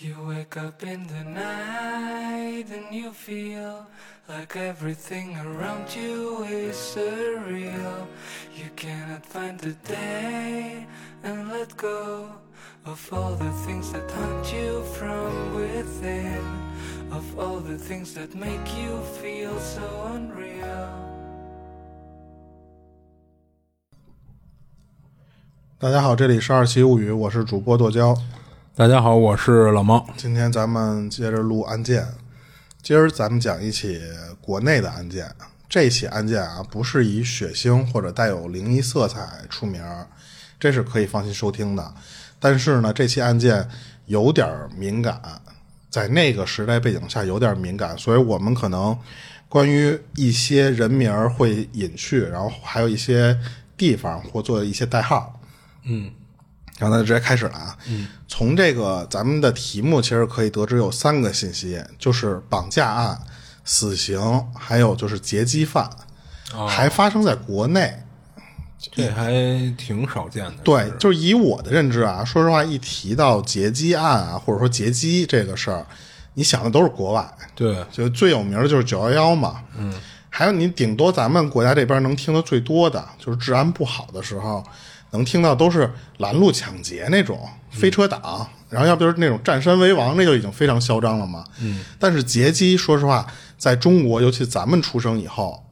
You wake up in the night and you feel like everything around you is surreal. You cannot find the day and let go of all the things that haunt you from within, of all the things that make you feel so unreal. 大家好，这里是二奇物语，我是主播剁椒。 大家好，我是老猫。今天咱们接着录案件，今儿咱们讲一起国内的案件。这起案件啊，不是以血腥或者带有灵异色彩出名，这是可以放心收听的。但是呢，这起案件有点敏感，在那个时代背景下有点敏感，所以我们可能关于一些人名会隐去，然后还有一些地方或做一些代号。嗯。然后咱直接开始了啊！从这个咱们的题目其实可以得知有三个信息，就是绑架案、死刑，还有就是劫机犯，还发生在国内，这还挺少见的。对，就是以我的认知啊，说实话，一提到劫机案啊，或者说劫机这个事儿，你想的都是国外，对，就最有名的就是九幺幺嘛，嗯，还有你顶多咱们国家这边能听的最多的就是治安不好的时候。能听到都是拦路抢劫那种飞车党，然后要不就是那种占山为王，那就已经非常嚣张了嘛。嗯，但是劫机，说实话，在中国，尤其咱们出生以后，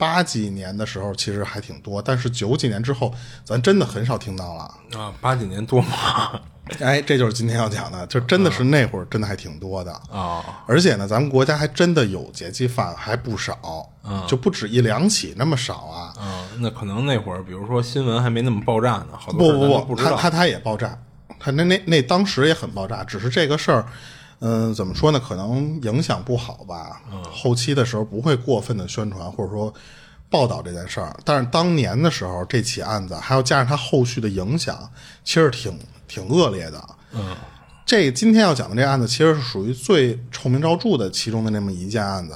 八几年的时候其实还挺多，但是九几年之后，咱真的很少听到了啊。八几年多吗？哎，这就是今天要讲的，就真的是那会儿真的还挺多的啊。而且呢，咱们国家还真的有劫机犯，还不少，就不止一两起那么少啊。嗯，那可能那会儿，比如说新闻还没那么爆炸呢，好多不不不，他他他也爆炸，他那那那当时也很爆炸，只是这个事儿，嗯，怎么说呢？可能影响不好吧。嗯，后期的时候不会过分的宣传或者说报道这件事儿，但是当年的时候，这起案子还要加上它后续的影响，其实挺。挺恶劣的，嗯，这今天要讲的这案子其实是属于最臭名昭著的其中的那么一件案子，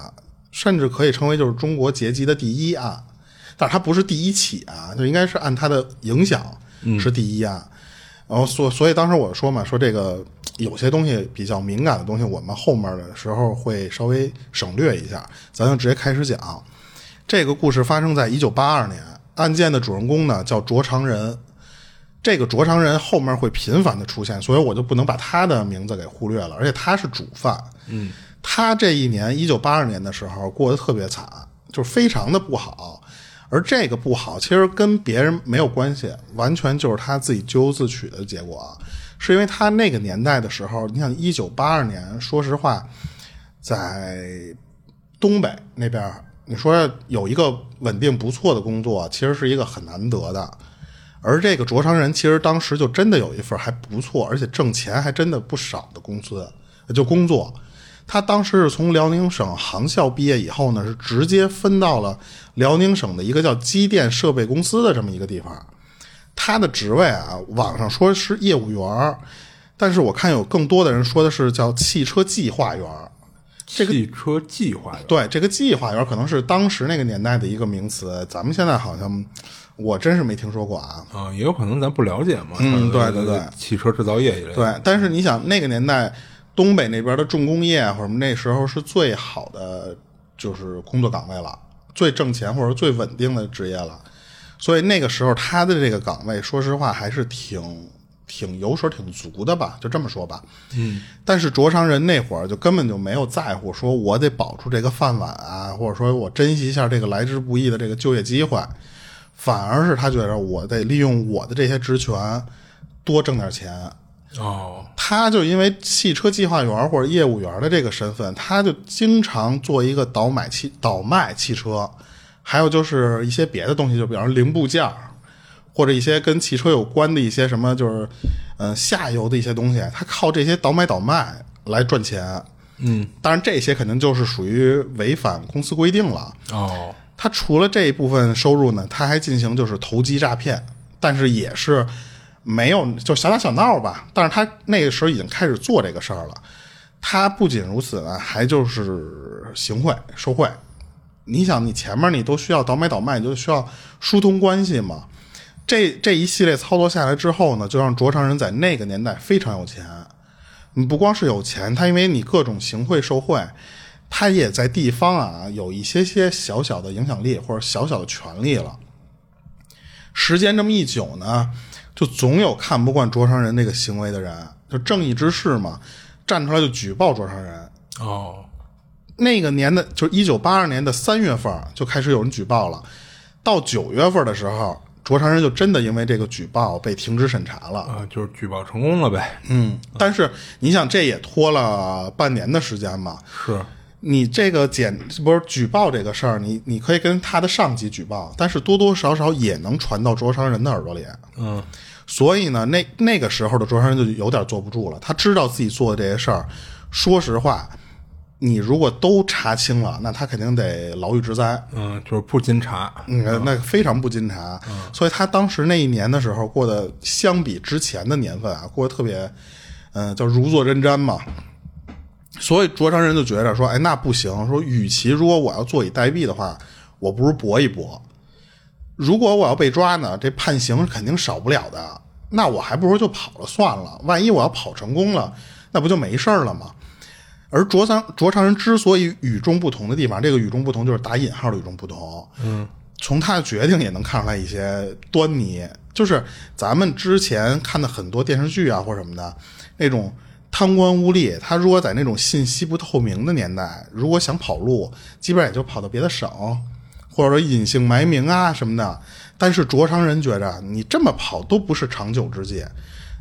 甚至可以称为就是中国劫机的第一案，但是它不是第一起啊，就应该是按它的影响是第一案。然后所所以当时我说嘛，说这个有些东西比较敏感的东西，我们后面的时候会稍微省略一下，咱就直接开始讲。这个故事发生在一九八二年，案件的主人公呢叫卓长仁。这个卓长仁后面会频繁的出现，所以我就不能把他的名字给忽略了。而且他是主犯，嗯，他这一年一九八二年的时候过得特别惨，就是非常的不好。而这个不好其实跟别人没有关系，完全就是他自己咎由自取的结果。是因为他那个年代的时候，你想一九八二年，说实话，在东北那边，你说有一个稳定不错的工作，其实是一个很难得的。而这个卓长仁其实当时就真的有一份还不错，而且挣钱还真的不少的工资，就工作。他当时是从辽宁省航校毕业以后呢，是直接分到了辽宁省的一个叫机电设备公司的这么一个地方。他的职位啊，网上说是业务员，但是我看有更多的人说的是叫汽车计划员。这个汽车计划员，对这个计划员可能是当时那个年代的一个名词，咱们现在好像。我真是没听说过啊！啊，也有可能咱不了解嘛。嗯，对对对，汽车制造业一类。对，但是你想，那个年代东北那边的重工业或者那时候是最好的，就是工作岗位了，最挣钱或者最稳定的职业了。所以那个时候他的这个岗位，说实话还是挺挺油水挺足的吧，就这么说吧。嗯。但是卓商人那会儿就根本就没有在乎，说我得保住这个饭碗啊，或者说我珍惜一下这个来之不易的这个就业机会。反而是他觉得我得利用我的这些职权多挣点钱哦，他就因为汽车计划员或者业务员的这个身份，他就经常做一个倒买汽倒卖汽车，还有就是一些别的东西，就比方说零部件或者一些跟汽车有关的一些什么，就是嗯下游的一些东西，他靠这些倒买倒卖来赚钱。嗯，当然这些肯定就是属于违反公司规定了哦。他除了这一部分收入呢，他还进行就是投机诈骗，但是也是没有就小打小闹吧。但是他那个时候已经开始做这个事儿了。他不仅如此呢，还就是行贿受贿。你想，你前面你都需要倒买倒卖，你就需要疏通关系嘛。这这一系列操作下来之后呢，就让卓长仁在那个年代非常有钱。你不光是有钱，他因为你各种行贿受贿，他也在地方啊有一些些小小的影响力或者小小的权利了。时间这么一久呢，就总有看不惯卓长仁那个行为的人，就正义之士嘛，站出来就举报卓长仁。哦，那个年的，就是一九八二年的三月份就开始有人举报了，到九月份的时候，卓长仁就真的因为这个举报被停职审查了。啊，就是举报成功了呗。嗯，但是你想，这也拖了半年的时间嘛。是，你这个检不是举报这个事儿，你你可以跟他的上级举报，但是多多少少也能传到卓长仁的耳朵里。嗯，所以呢，那那个时候的卓长仁就有点坐不住了。他知道自己做的这些事儿，说实话，你如果都查清了，那他肯定得牢狱之灾。嗯，就是不禁查。嗯，那非常不禁查。嗯所以他当时那一年的时候过得，相比之前的年份啊，过得特别，嗯、叫如坐针毡嘛。所以卓长仁就觉着说，哎，那不行，说与其如果我要坐以待毙的话，我不如搏一搏。如果我要被抓呢，这判刑肯定少不了的。那我还不如就跑了算了。万一我要跑成功了，那不就没事儿了吗？而卓长卓长人之所以与众不同的地方，这个与众不同就是打引号的与众不同。嗯，从他的决定也能看出来一些端倪。就是咱们之前看的很多电视剧啊或者什么的，那种贪官污吏，他如果在那种信息不透明的年代，如果想跑路，基本上也就跑到别的省，或者说隐姓埋名啊什么的。但是卓长人觉着你这么跑都不是长久之计，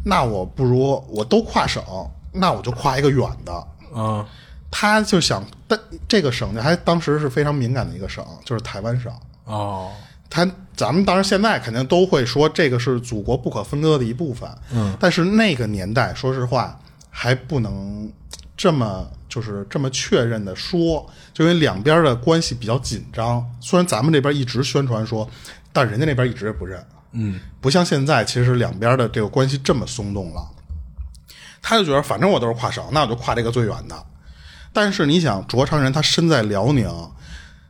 那我不如我都跨省，那我就跨一个远的。啊，他就想，但这个省呢还当时是非常敏感的一个省，就是台湾省。哦，他咱们当然现在肯定都会说这个是祖国不可分割的一部分，嗯，但是那个年代，说实话还不能这么就是这么确认的说，就因为两边的关系比较紧张。虽然咱们这边一直宣传说，但人家那边一直也不认，嗯，不像现在，其实两边的这个关系这么松动了。他就觉得反正我都是跨省，那我就跨这个最远的。但是你想，卓长仁他身在辽宁，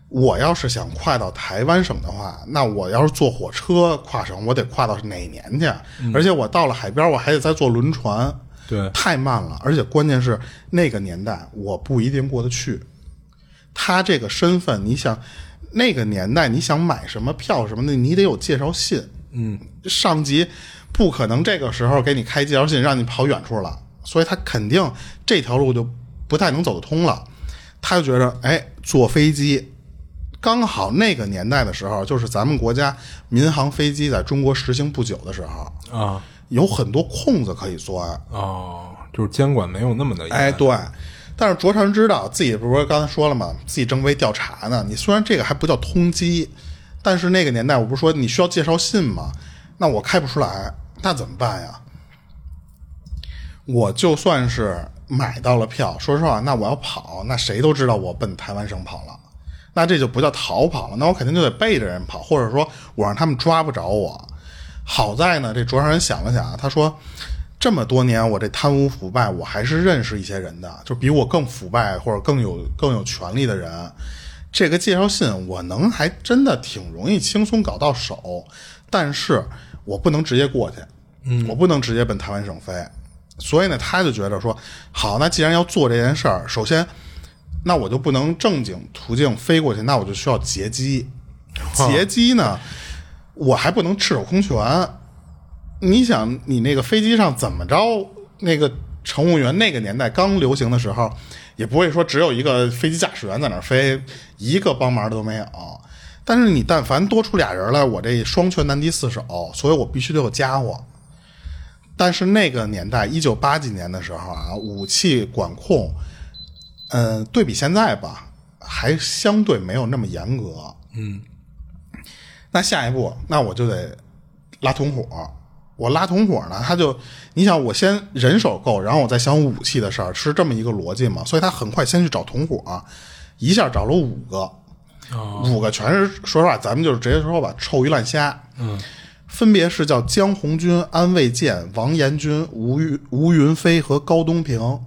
我要是想跨到台湾省的话，那我要是坐火车跨省，我得跨到哪年去？而且我到了海边，我还得再坐轮船，对，太慢了。而且关键是那个年代，我不一定过得去。他这个身份，你想，那个年代你想买什么票什么的，你得有介绍信。嗯，上级不可能这个时候给你开介绍信让你跑远处了，所以他肯定这条路就不太能走得通了。他就觉得，哎，坐飞机，刚好那个年代的时候，就是咱们国家民航飞机在中国实行不久的时候，啊，有很多空子可以钻。哦，就是监管没有那么的严。哎，对。但是卓长仁知道自己不是刚才说了吗？自己正被调查呢。你虽然这个还不叫通缉，但是那个年代我不是说你需要介绍信吗？那我开不出来，那怎么办呀？我就算是买到了票，说实话，那我要跑，那谁都知道我奔台湾省跑了，那这就不叫逃跑了，那我肯定就得背着人跑，或者说我让他们抓不着我。好在呢，这卓长仁想了想，他说。这么多年，我这贪污腐败，我还是认识一些人的，就比我更腐败或者更有更有权利的人。这个介绍信我能还真的挺容易轻松搞到手，但是我不能直接过去，嗯，我不能直接奔台湾省飞。所以呢，他就觉得说，好，那既然要做这件事儿，首先，那我就不能正经途径飞过去，那我就需要劫机。劫机呢，我还不能赤手空拳。你想，你那个飞机上怎么着？那个乘务员那个年代刚流行的时候，也不会说只有一个飞机驾驶员在那儿飞，一个帮忙的都没有。但是你但凡多出俩人来，我这双拳难敌四手，所以我必须得有家伙。但是那个年代，一九八几年的时候啊，武器管控，嗯，对比现在吧，还相对没有那么严格。嗯，那下一步，那我就得拉同伙。我拉同伙呢，他就你想，我先人手够，然后我再想武器的事儿，是这么一个逻辑嘛？所以他很快先去找同伙，一下找了五个，五个全是说实话，咱们就是直接说吧，臭鱼烂虾。嗯，分别是叫江红军、安卫健、王延军、吴云吴云飞和高东平。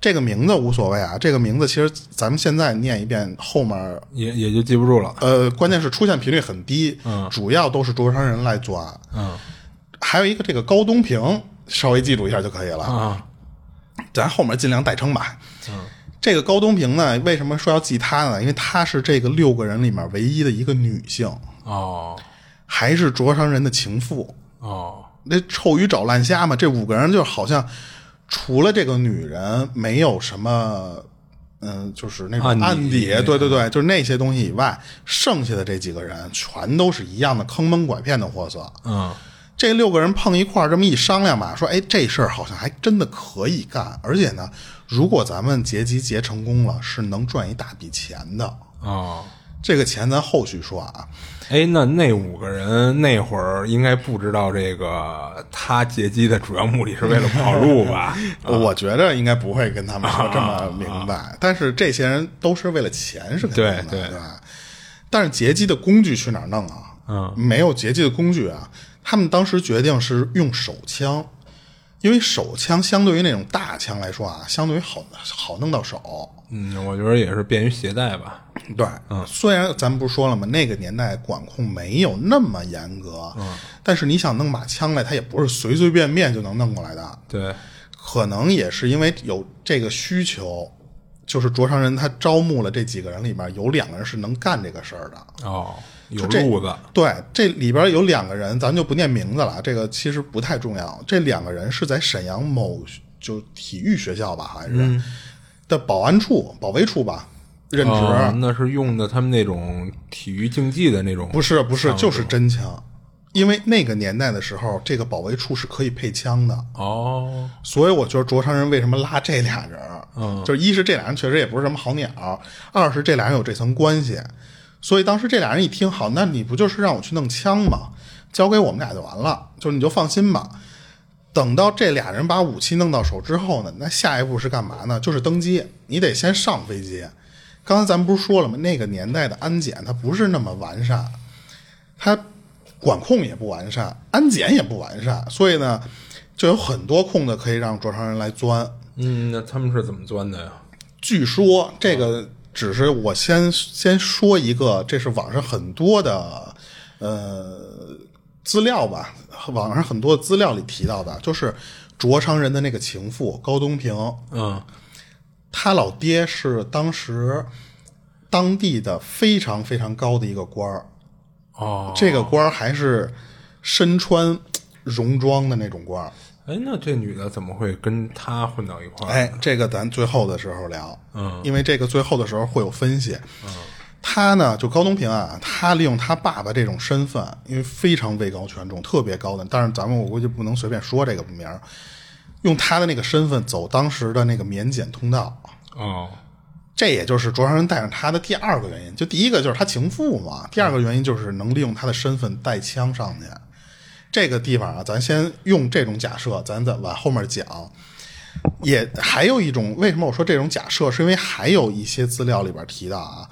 这个名字无所谓啊，这个名字其实咱们现在念一遍，后面也也就记不住了。呃，关键是出现频率很低，嗯主要都是卓长人来抓。嗯还有一个这个高东平，稍微记住一下就可以了。啊，咱后面尽量代称吧。嗯，这个高东平呢，为什么说要记他呢？因为她是这个六个人里面唯一的一个女性，哦还是灼伤人的情妇。哦那臭鱼找烂虾嘛，这五个人就好像除了这个女人，没有什么，嗯，就是那种案底对对对，就是那些东西以外，剩下的这几个人全都是一样的坑蒙拐骗的货色。嗯这六个人碰一块儿，这么一商量吧，说，哎，这事儿好像还真的可以干，而且呢，如果咱们结集结成功了，是能赚一大笔钱的。哦，这个钱咱后续说啊。哎，那那五个人那会儿应该不知道这个他劫机的主要目的是为了跑路吧？我觉得应该不会跟他们说这么明白，但是这些人都是为了钱是肯定的，对对吧？但是劫机的工具去哪儿弄啊？嗯，没有劫机的工具啊。他们当时决定是用手枪，因为手枪相对于那种大枪来说啊，相对于好好弄到手。嗯，我觉得也是便于携带吧。对，嗯，虽然咱们不是说了吗？那个年代管控没有那么严格，嗯，但是你想弄把枪来，它也不是随随便便就能弄过来的。对，可能也是因为有这个需求，就是灼伤人他招募了这几个人里面有两个人是能干这个事儿的。哦，有这路子。对，这里边有两个人，咱就不念名字了，这个其实不太重要。这两个人是在沈阳某就体育学校吧，好像是、的保安处、保卫处吧任职。哦那是用的他们那种体育竞技的那种，不是不是，就是真枪。因为那个年代的时候，这个保卫处是可以配枪的，哦，所以我觉得灼伤人为什么拉这俩人，嗯，就是一是这俩人确实也不是什么好鸟，二是这俩人有这层关系，所以当时这俩人一听，好，那你不就是让我去弄枪吗？交给我们俩就完了，就你就放心吧。等到这俩人把武器弄到手之后呢，那下一步是干嘛呢？就是登机，你得先上飞机。刚才咱们不是说了吗？那个年代的安检它不是那么完善，它管控也不完善，安检也不完善，所以呢，就有很多空子可以让灼伤人来钻。嗯，那他们是怎么钻的呀？据说这个只是我先先说一个，这是网上很多的呃资料吧，网上很多资料里提到的，就是卓昌人的那个情妇高东平，嗯，他老爹是当时当地的非常非常高的一个官儿，哦，这个官儿还是身穿戎装的那种官儿。哎，那这女的怎么会跟他混到一块儿？哎，这个咱最后的时候聊，嗯，因为这个最后的时候会有分析。嗯，他呢，就高东平啊，他利用他爸爸这种身份，因为非常位高权重，特别高的，但是咱们我估计不能随便说这个名儿，用他的那个身份走当时的那个免检通道。哦，这也就是灼伤人带上他的第二个原因，就第一个就是他情妇嘛，第二个原因就是能利用他的身份带枪上去。这个地方啊，咱先用这种假设，咱再往后面讲。也还有一种，为什么我说这种假设，是因为还有一些资料里边提到啊，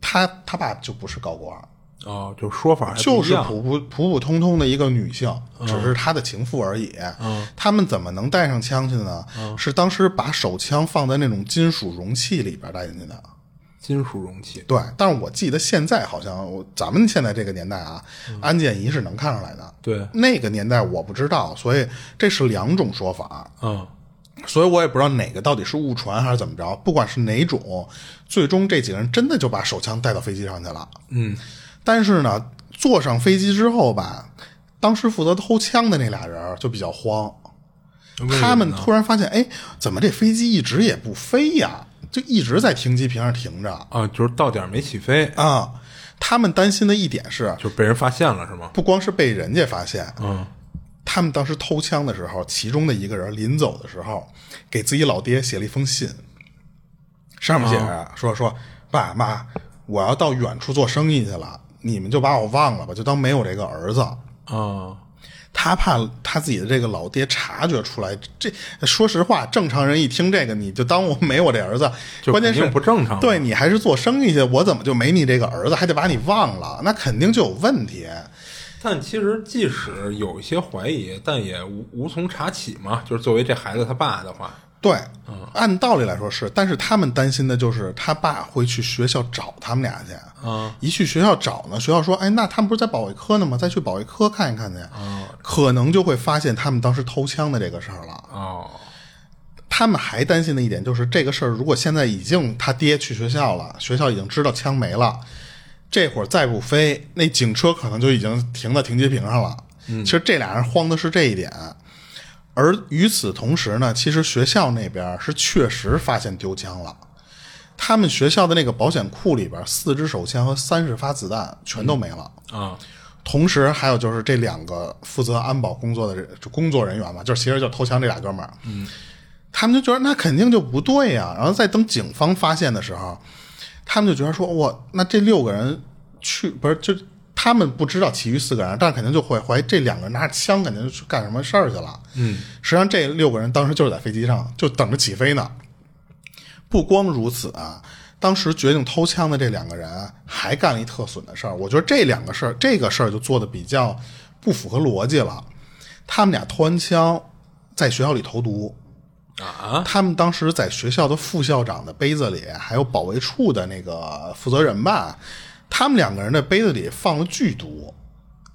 他他爸就不是高官，哦，就说法就是普普普普通通的一个女性，只是他的情妇而已。嗯，他们怎么能带上枪去呢？是当时把手枪放在那种金属容器里边带进去的。金属容器。对，但是我记得现在好像我咱们现在这个年代啊，安检仪是能看出来的。对，那个年代我不知道，所以这是两种说法，嗯，所以我也不知道哪个到底是误传还是怎么着。不管是哪种，最终这几个人真的就把手枪带到飞机上去了。嗯，但是呢，坐上飞机之后吧，当时负责偷枪的那俩人就比较慌，他们突然发现，哎，怎么这飞机一直也不飞呀？就一直在停机坪上停着啊，就是到点没起飞，啊。他们担心的一点是，就被人发现了是吗？不光是被人家发现，嗯，他们当时偷枪的时候，其中的一个人临走的时候，给自己老爹写了一封信，上面写着、说说爸妈，我要到远处做生意去了，你们就把我忘了吧，就当没有这个儿子。啊，他怕他自己的这个老爹察觉出来，这说实话，正常人一听这个，你就当我没我这儿子，关键是不正常对你还是做生意去，我怎么就没你这个儿子，还得把你忘了？那肯定就有问题。但其实即使有一些怀疑，但也无无从查起嘛。就是作为这孩子他爸的话，对，嗯按道理来说是，但是他们担心的就是他爸会去学校找他们俩去。嗯，一去学校找呢，学校说：“哎，那他们不是在保卫科呢吗？再去保卫科看一看去。”可能就会发现他们当时偷枪的这个事儿了。哦，他们还担心的一点就是这个事儿，如果现在已经他爹去学校了，学校已经知道枪没了，这会儿再不飞，那警车可能就已经停在停机坪上了。其实这俩人慌的是这一点。而与此同时呢，其实学校那边是确实发现丢枪了。他们学校的那个保险库里边，四支手枪和三十发子弹全都没了。啊，同时还有就是这两个负责安保工作的人工作人员嘛，就是其实就偷枪这俩哥们儿，嗯，他们就觉得那肯定就不对呀。然后在等警方发现的时候，他们就觉得说，我那这六个人去不是就他们不知道其余四个人，但是肯定就会怀疑这两个人拿着枪肯定就去干什么事儿去了。嗯，实际上这六个人当时就是在飞机上就等着起飞呢。不光如此啊，当时决定偷枪的这两个人还干了一特损的事儿。我觉得这两个事儿，这个事儿就做的比较不符合逻辑了。他们俩偷完枪，在学校里投毒啊！他们当时在学校的副校长的杯子里，还有保卫处的那个负责人吧，他们两个人的杯子里放了剧毒。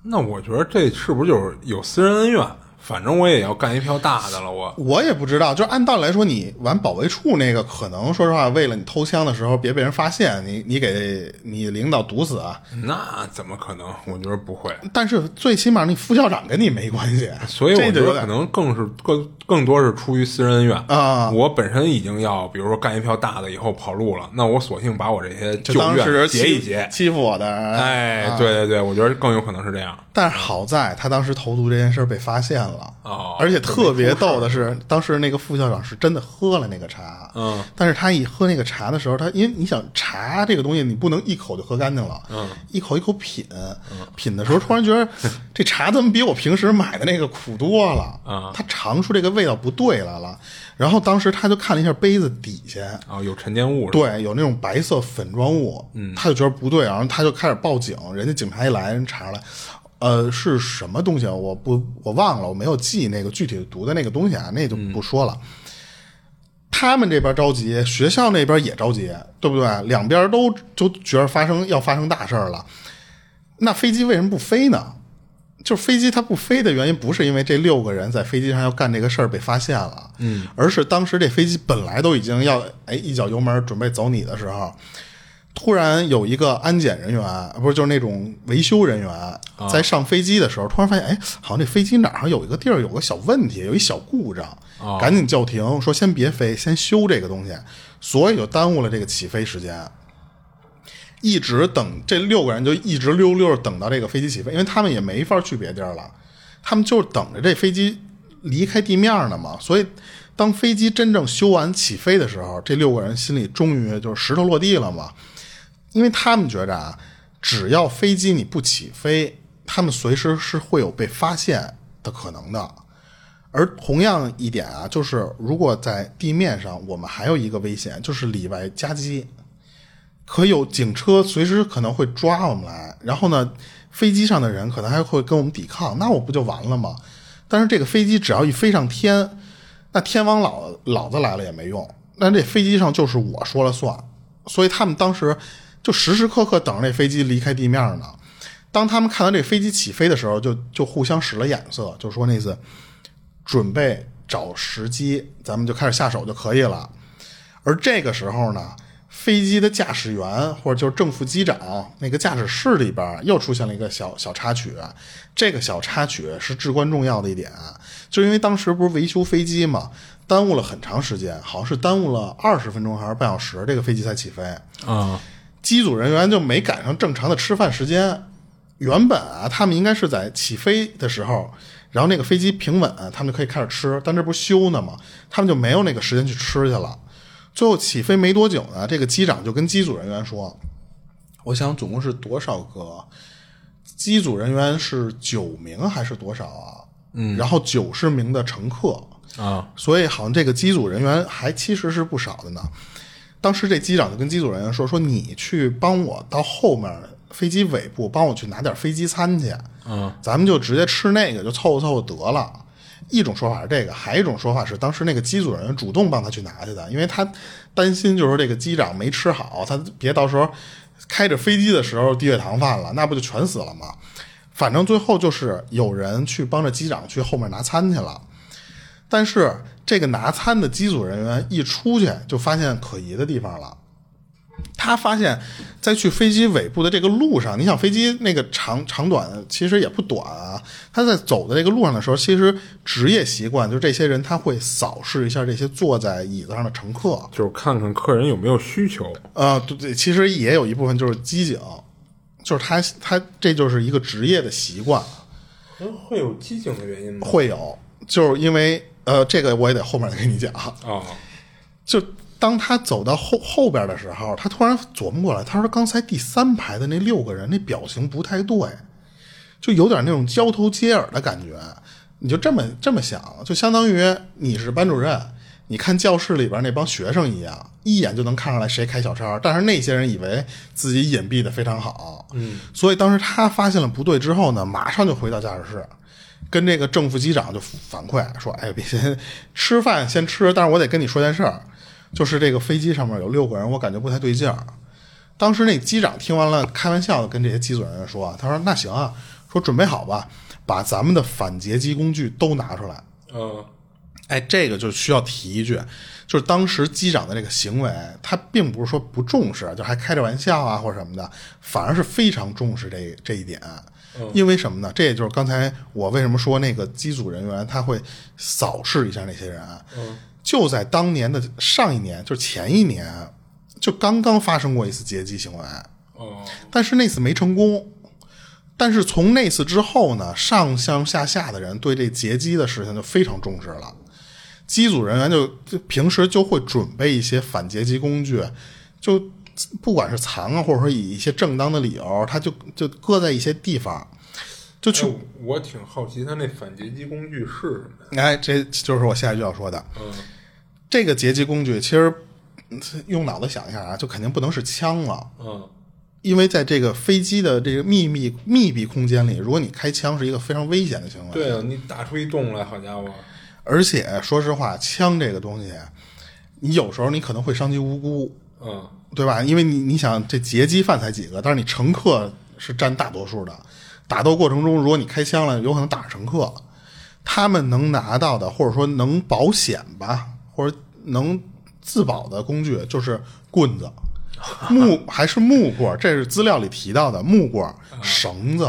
那我觉得这是不是就是有私人恩怨？反正我也要干一票大的了，我我也不知道，就按道理来说，你玩保卫处那个，可能说实话，为了你偷枪的时候别被人发现，你你给你领导毒死啊，那怎么可能？我觉得不会。但是最起码你副校长跟你没关系，所以我觉得可能更是更更多是出于私人恩怨啊。我本身已经要，比如说干一票大的以后跑路了，那我索性把我这些旧怨结一结，欺负我的，哎，对对对，我觉得更有可能是这样。但是好在他当时投毒这件事被发现了。哦，而且特别逗的是，当时那个副校长是真的喝了那个茶，嗯，但是他一喝那个茶的时候，他因为你想茶这个东西，你不能一口就喝干净了，嗯，一口一口品，品的时候突然觉得这茶怎么比我平时买的那个苦多了，啊，他尝出这个味道不对来了，然后当时他就看了一下杯子底下，啊，有沉淀物，对，有那种白色粉状物，嗯，他就觉得不对，然后他就开始报警，人家警察一来，人查出来。呃，是什么东西啊？我不，我忘了，我没有记那个具体读的那个东西啊，那就不说了。他们这边着急，学校那边也着急，对不对？两边都都觉得发生要发生大事了。那飞机为什么不飞呢？就是飞机它不飞的原因，不是因为这六个人在飞机上要干这个事儿被发现了，嗯，而是当时这飞机本来都已经要哎一脚油门准备走你的时候。突然有一个安检人员，不是就是那种维修人员，在上飞机的时候，突然发现，哎，好像这飞机哪儿有一个地儿有个小问题，有一小故障，赶紧叫停，说先别飞，先修这个东西，所以就耽误了这个起飞时间。一直等这六个人就一直溜溜等到这个飞机起飞，因为他们也没法去别地儿了，他们就是等着这飞机离开地面呢嘛。所以当飞机真正修完起飞的时候，这六个人心里终于就是石头落地了嘛。因为他们觉着啊，只要飞机你不起飞，他们随时是会有被发现的可能的。而同样一点啊，就是如果在地面上，我们还有一个危险，就是里外夹击，可有警车随时可能会抓我们来。然后呢，飞机上的人可能还会跟我们抵抗，那我不就完了吗？但是这个飞机只要一飞上天，那天王老老子来了也没用，那这飞机上就是我说了算。所以他们当时。就时时刻刻等着这飞机离开地面呢。当他们看到这飞机起飞的时候，就就互相使了眼色，就说那次准备找时机，咱们就开始下手就可以了。而这个时候呢，飞机的驾驶员或者就是正副机长那个驾驶室里边又出现了一个小小插曲。这个小插曲是至关重要的一点，就因为当时不是维修飞机嘛，耽误了很长时间，好像是耽误了二十分钟还是半小时，这个飞机才起飞啊。机组人员就没赶上正常的吃饭时间。原本啊，他们应该是在起飞的时候，然后那个飞机平稳，他们就可以开始吃。但这不修呢吗？他们就没有那个时间去吃去了。最后起飞没多久呢，这个机长就跟机组人员说：“我想总共是多少个机组人员是九名还是多少啊？嗯，然后九十名的乘客啊，所以好像这个机组人员还其实是不少的呢。”当时这机长就跟机组人员说：“说你去帮我到后面飞机尾部帮我去拿点飞机餐去，嗯，咱们就直接吃那个，就凑合凑合得了。”一种说法是这个，还一种说法是当时那个机组人员主动帮他去拿去的，因为他担心就是这个机长没吃好，他别到时候开着飞机的时候低血糖犯了，那不就全死了吗？反正最后就是有人去帮着机长去后面拿餐去了。但是这个拿餐的机组人员一出去，就发现可疑的地方了。他发现，在去飞机尾部的这个路上，你想飞机那个长长短其实也不短啊。他在走的这个路上的时候，其实职业习惯就是这些人他会扫视一下这些坐在椅子上的乘客，就是看看客人有没有需求。呃，对对，其实也有一部分就是机警，就是他他这就是一个职业的习惯，会有机警的原因吗？会有，就是因为呃，这个我也得后面再跟你讲，哦，就。当他走到后后边的时候，他突然琢磨过来，他说：“刚才第三排的那六个人那表情不太对，就有点那种交头接耳的感觉。”你就这么这么想，就相当于你是班主任，你看教室里边那帮学生一样，一眼就能看出来谁开小差。但是那些人以为自己隐蔽的非常好，嗯，所以当时他发现了不对之后呢，马上就回到驾驶室，跟这个正副机长就反馈说：“哎，别先吃饭先吃，但是我得跟你说件事儿。”就是这个飞机上面有六个人，我感觉不太对劲儿。当时那机长听完了，开玩笑的跟这些机组人员说：“他说那行啊，说准备好吧，把咱们的反劫机工具都拿出来。”嗯，哎，这个就需要提一句，就是当时机长的这个行为，他并不是说不重视，就还开着玩笑啊或者什么的，反而是非常重视这这一点。因为什么呢？这也就是刚才我为什么说那个机组人员他会扫视一下那些人。嗯。就在当年的上一年，就是前一年，就刚刚发生过一次劫机行为。哦，但是那次没成功。但是从那次之后呢，上上下下的人对这劫机的事情就非常重视了。机组人员就就平时就会准备一些反劫机工具，就不管是藏啊，或者说以一些正当的理由，他就就搁在一些地方。就去，我挺好奇他那反劫机工具是什么。哎，这就是我下一句要说的。嗯。这个劫机工具其实用脑子想一下啊，就肯定不能是枪了。嗯，因为在这个飞机的这个秘密密闭空间里，如果你开枪是一个非常危险的行为。对啊，你打出一洞来，好家伙！而且说实话，枪这个东西，你有时候你可能会伤及无辜。嗯，对吧？因为你你想，这劫机犯才几个，但是你乘客是占大多数的。打斗过程中，如果你开枪了，有可能打乘客。他们能拿到的，或者说能保险吧。或者能自保的工具就是棍子、木还是木棍？这是资料里提到的木棍、绳子。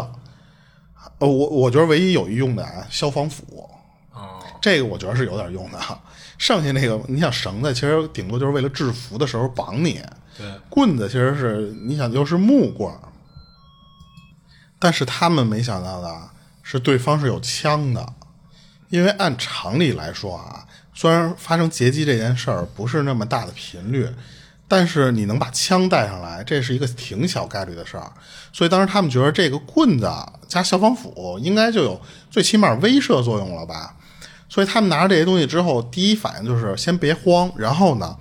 呃，我我觉得唯一有一用的啊，消防斧。哦，这个我觉得是有点用的。剩下那个，你想绳子，其实顶多就是为了制服的时候绑你。对，棍子其实是你想就是木棍。但是他们没想到的是，对方是有枪的，因为按常理来说啊。虽然发生劫机这件事儿不是那么大的频率，但是你能把枪带上来，这是一个挺小概率的事儿。所以当时他们觉得这个棍子加消防斧应该就有最起码威慑作用了吧。所以他们拿着这些东西之后，第一反应就是先别慌，然后呢，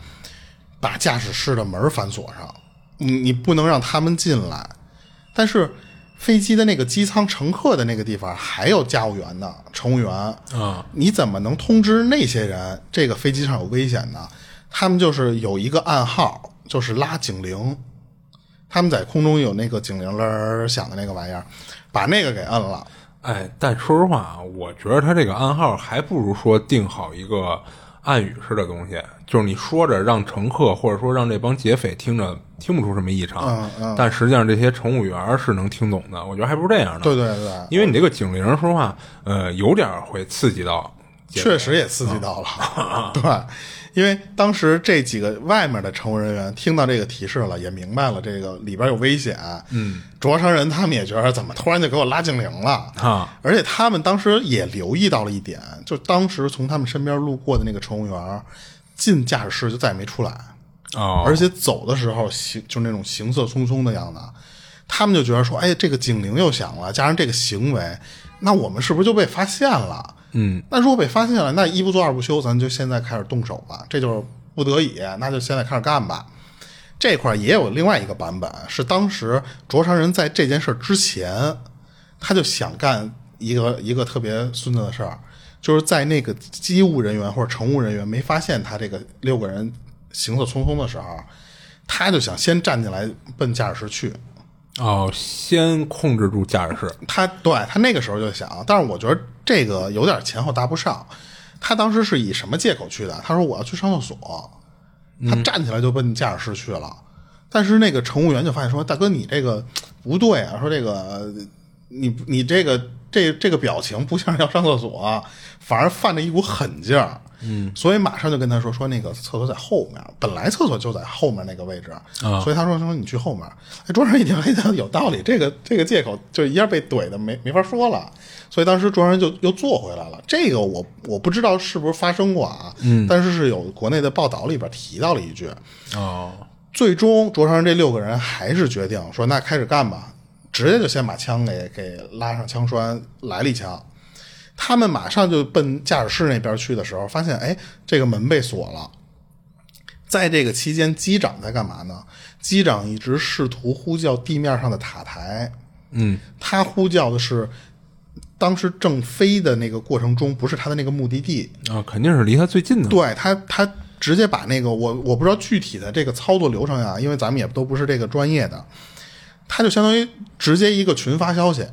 把驾驶室的门反锁上。你你不能让他们进来，但是。飞机的那个机舱乘客的那个地方还有驾务员呢，乘务员啊，你怎么能通知那些人这个飞机上有危险呢？他们就是有一个暗号，就是拉警铃。他们在空中有那个警铃儿响的那个玩意儿，把那个给摁了。哎，但说实话啊，我觉得他这个暗号还不如说定好一个。暗语式的东西，就是你说着让乘客或者说让这帮劫匪听着听不出什么异常，嗯嗯，但实际上这些乘务员是能听懂的。我觉得还不如这样呢，对对对，因为你这个警铃，说实话，呃，有点会刺激到，确实也刺激到了，对。因为当时这几个外面的乘务人员听到这个提示了，也明白了这个里边有危险。嗯，着伤人他们也觉得怎么突然就给我拉警铃了啊！而且他们当时也留意到了一点，就当时从他们身边路过的那个乘务员进驾驶室就再也没出来哦，而且走的时候行就那种行色匆匆的样子，他们就觉得说，哎，这个警铃又响了，加上这个行为，那我们是不是就被发现了？嗯，那如果被发现了，那一不做二不休，咱就现在开始动手吧。这就是不得已，那就现在开始干吧。这块也有另外一个版本，是当时卓长人在这件事之前，他就想干一个一个特别孙子的事儿，就是在那个机务人员或者乘务人员没发现他这个六个人行色匆匆的时候，他就想先站进来奔驾驶室去。哦，先控制住驾驶室。他对他那个时候就想，但是我觉得这个有点前后搭不上。他当时是以什么借口去的？他说我要去上厕所，他站起来就奔驾驶室去了。但是那个乘务员就发现说：“大哥，你这个 不对啊！说这个你你这个这这个表情不像是要上厕所，反而犯着一股狠劲儿。”嗯，所以马上就跟他说：“说那个厕所在后面，本来厕所就在后面那个位置，所以他说说你去后面。”哎，桌上一听，哎，有道理，这个这个借口就一下被怼的没没法说了。所以当时桌上人就又坐回来了。这个我我不知道是不是发生过啊，嗯，但是是有国内的报道里边提到了一句哦。最终，卓人这六个人还是决定说：“那开始干吧！”直接就先把枪给给拉上枪栓，来了一枪。他们马上就奔驾驶室那边去的时候，发现哎，这个门被锁了。在这个期间，机长在干嘛呢？机长一直试图呼叫地面上的塔台。嗯，他呼叫的是当时正飞的那个过程中，不是他的那个目的地啊，肯定是离他最近的。对他，他。直接把那个我我不知道具体的这个操作流程呀，因为咱们也都不是这个专业的，他就相当于直接一个群发消息，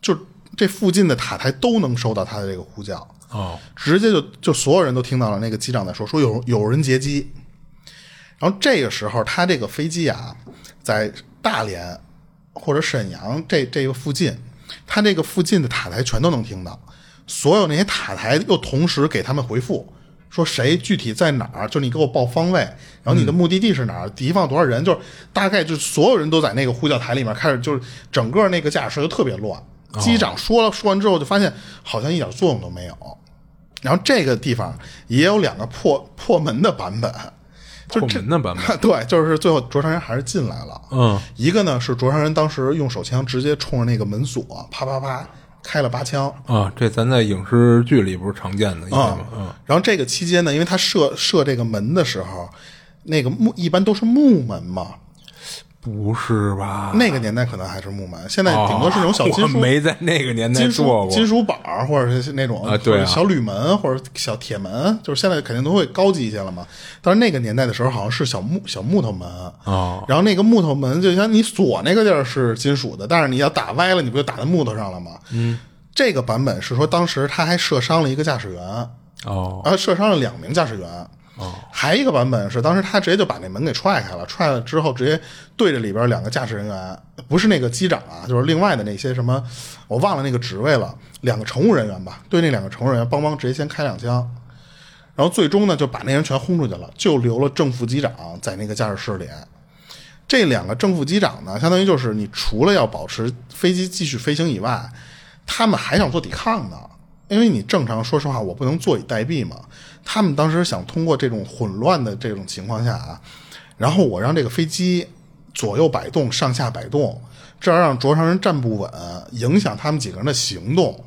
就这附近的塔台都能收到他的这个呼叫哦，直接就就所有人都听到了那个机长在说说有有人劫机，然后这个时候他这个飞机啊，在大连或者沈阳这这个附近，他这个附近的塔台全都能听到，所有那些塔台又同时给他们回复。说谁具体在哪儿？就你给我报方位，然后你的目的地是哪儿？敌方多少人？就是大概就所有人都在那个呼叫台里面开始，就是整个那个驾驶室就特别乱。机长说了，说完之后就发现好像一点作用都没有。然后这个地方也有两个破破门的版本，破门的版本 对，就是最后卓成人还是进来了。嗯，一个呢是卓成人当时用手枪直接冲着那个门锁，啪啪啪。开了八枪啊！这咱在影视剧里不是常见的啊。嗯，然后这个期间呢，因为他射射这个门的时候，那个木一般都是木门嘛。不是吧？那个年代可能还是木门，现在顶多是那种小金属。没在那个年代做过金属板或者是那种啊，对，小铝门或者小铁门，就是现在肯定都会高级一些了嘛。但是那个年代的时候，好像是小木小木头门啊。然后那个木头门，就像你锁那个地儿是金属的，但是你要打歪了，你不就打在木头上了吗？嗯。这个版本是说，当时他还射伤了一个驾驶员哦，然后射伤了两名驾驶员。哦，还一个版本是当时他直接就把那门给踹开了，踹了之后直接对着里边两个驾驶人员，不是那个机长啊，就是另外的那些什么，我忘了那个职位了，两个乘务人员吧，对那两个乘务人员邦邦直接先开两枪，然后最终呢就把那人全轰出去了，就留了正副机长在那个驾驶室里。这两个正副机长呢，相当于就是你除了要保持飞机继续飞行以外，他们还想做抵抗呢。因为你正常，说实话，我不能坐以待毙嘛。他们当时想通过这种混乱的这种情况下啊，然后我让这个飞机左右摆动、上下摆动，这样让着成人站不稳，影响他们几个人的行动。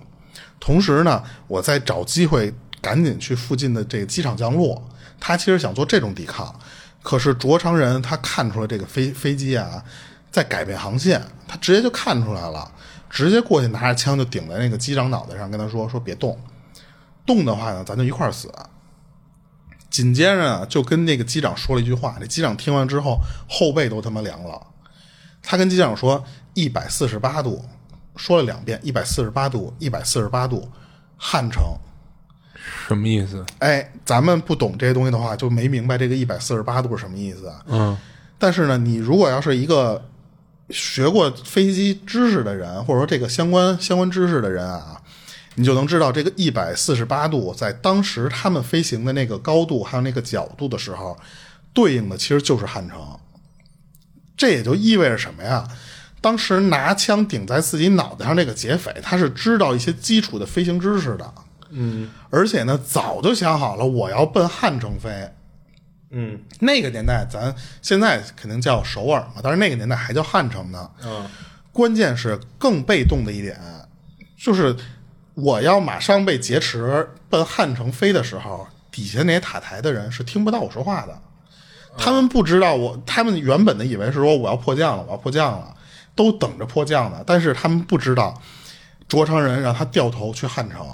同时呢，我再找机会赶紧去附近的这个机场降落。他其实想做这种抵抗，可是卓成人他看出了这个飞飞机啊在改变航线，他直接就看出来了。直接过去拿着枪就顶在那个机长脑袋上，跟他说：“说别动，动的话呢，咱就一块儿死。”紧接着就跟那个机长说了一句话，那机长听完之后后背都他妈凉了。他跟机长说：“一百四十八度。”说了两遍：“一百四十八度，一百四十八度。”汉城什么意思？哎，咱们不懂这些东西的话，就没明白这个一百四十八度是什么意思。嗯，但是呢，你如果要是一个。学过飞机知识的人，或者说这个相关相关知识的人啊，你就能知道这个一百四十八度在当时他们飞行的那个高度还有那个角度的时候，对应的其实就是汉城。这也就意味着什么呀？当时拿枪顶在自己脑袋上那个劫匪，他是知道一些基础的飞行知识的，嗯，而且呢，早就想好了我要奔汉城飞。嗯，那个年代，咱现在肯定叫首尔嘛，但是那个年代还叫汉城呢。嗯，关键是更被动的一点，就是我要马上被劫持奔汉城飞的时候，底下那些塔台的人是听不到我说话的，他们不知道我，他们原本的以为是说我要迫降了，我要迫降了，都等着迫降呢，但是他们不知道，卓成人让他掉头去汉城，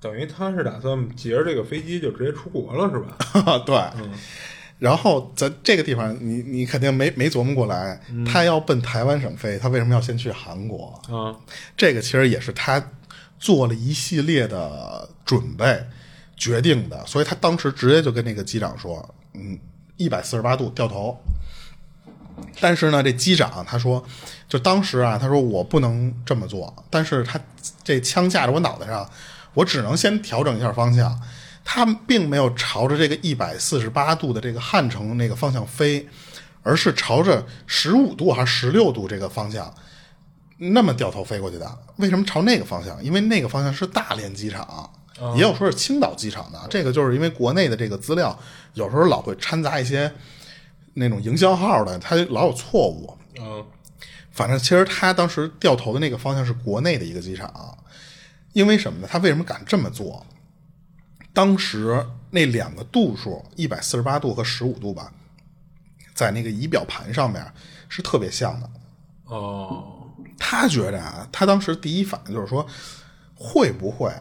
等于他是打算劫着这个飞机就直接出国了，是吧？对。然后在这个地方，你你肯定没没琢磨过来，他要奔台湾省飞，他为什么要先去韩国？啊，这个其实也是他做了一系列的准备，决定的，所以他当时直接就跟那个机长说：“嗯，一百四十八度掉头。”但是呢，这机长他说，就当时啊，他说我不能这么做，但是他这枪架着我脑袋上，我只能先调整一下方向。他并没有朝着这个一百四十八度的这个汉城那个方向飞，而是朝着十五度还是十六度这个方向那么掉头飞过去的。为什么朝那个方向？因为那个方向是大连机场，也有说是青岛机场的。这个就是因为国内的这个资料有时候老会掺杂一些那种营销号的，它老有错误。嗯反正其实他当时掉头的那个方向是国内的一个机场，因为什么呢？他为什么敢这么做？当时那两个度数，一百四十八度和十五度吧，在那个仪表盘上面是特别像的。哦，他觉着啊，他当时第一反应就是说，会不会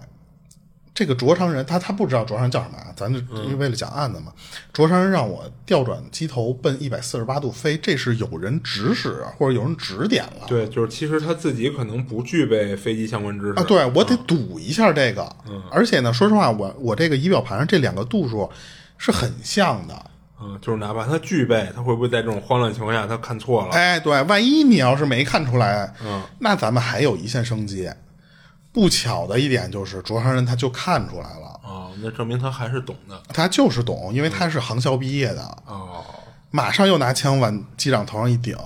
这个卓长人他他不知道卓长人叫什么啊？咱就因为为了讲案子嘛，卓长人让我调转机头奔一百四十八度飞，这是有人指使或者有人指点了。对，就是其实他自己可能不具备飞机相关知识啊，对我得赌一下这个。嗯而且呢，说实话，我我这个仪表盘上这两个度数是很像的。嗯，就是哪怕他具备，他会不会在这种慌乱情况下他看错了？哎，对，万一你要是没看出来，嗯，那咱们还有一线生机。不巧的一点就是，卓长人他就看出来了，哦，那证明他还是懂的。他就是懂，因为他是航校毕业的，哦，马上又拿枪往机长头上一顶，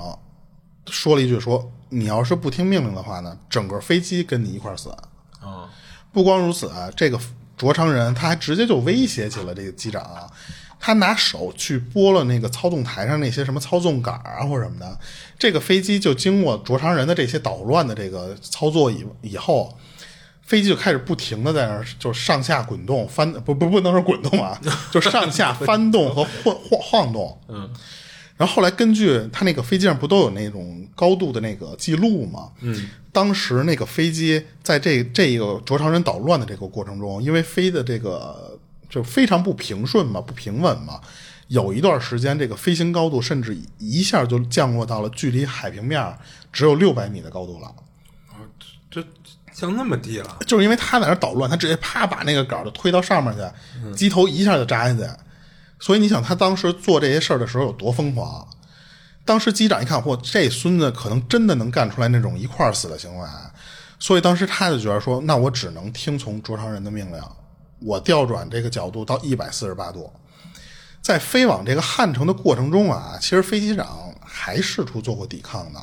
说了一句说：“你要是不听命令的话呢，整个飞机跟你一块儿死。”啊，不光如此啊，这个卓长人他还直接就威胁起了这个机长，他拿手去拨了那个操纵台上那些什么操纵杆啊或者什么的，这个飞机就经过卓长人的这些捣乱的这个操作以以后。飞机就开始不停的在那儿就上下滚动翻不不不能说滚动啊，就上下翻动和晃晃晃动。嗯，然后后来根据他那个飞机上不都有那种高度的那个记录吗？嗯，当时那个飞机在这这一个卓长人捣乱的这个过程中，因为飞的这个就非常不平顺嘛，不平稳嘛，有一段时间这个飞行高度甚至一下就降落到了距离海平面只有六百米的高度了。降那么低了，就是因为他在那捣乱，他直接啪把那个杆就推到上面去，机头一下就扎下去。所以你想，他当时做这些事儿的时候有多疯狂？当时机长一看，嚯，这孙子可能真的能干出来那种一块儿死的行为。所以当时他就觉得说，那我只能听从卓长人的命令，我调转这个角度到一百四十八度，在飞往这个汉城的过程中啊，其实飞机长还试图做过抵抗的。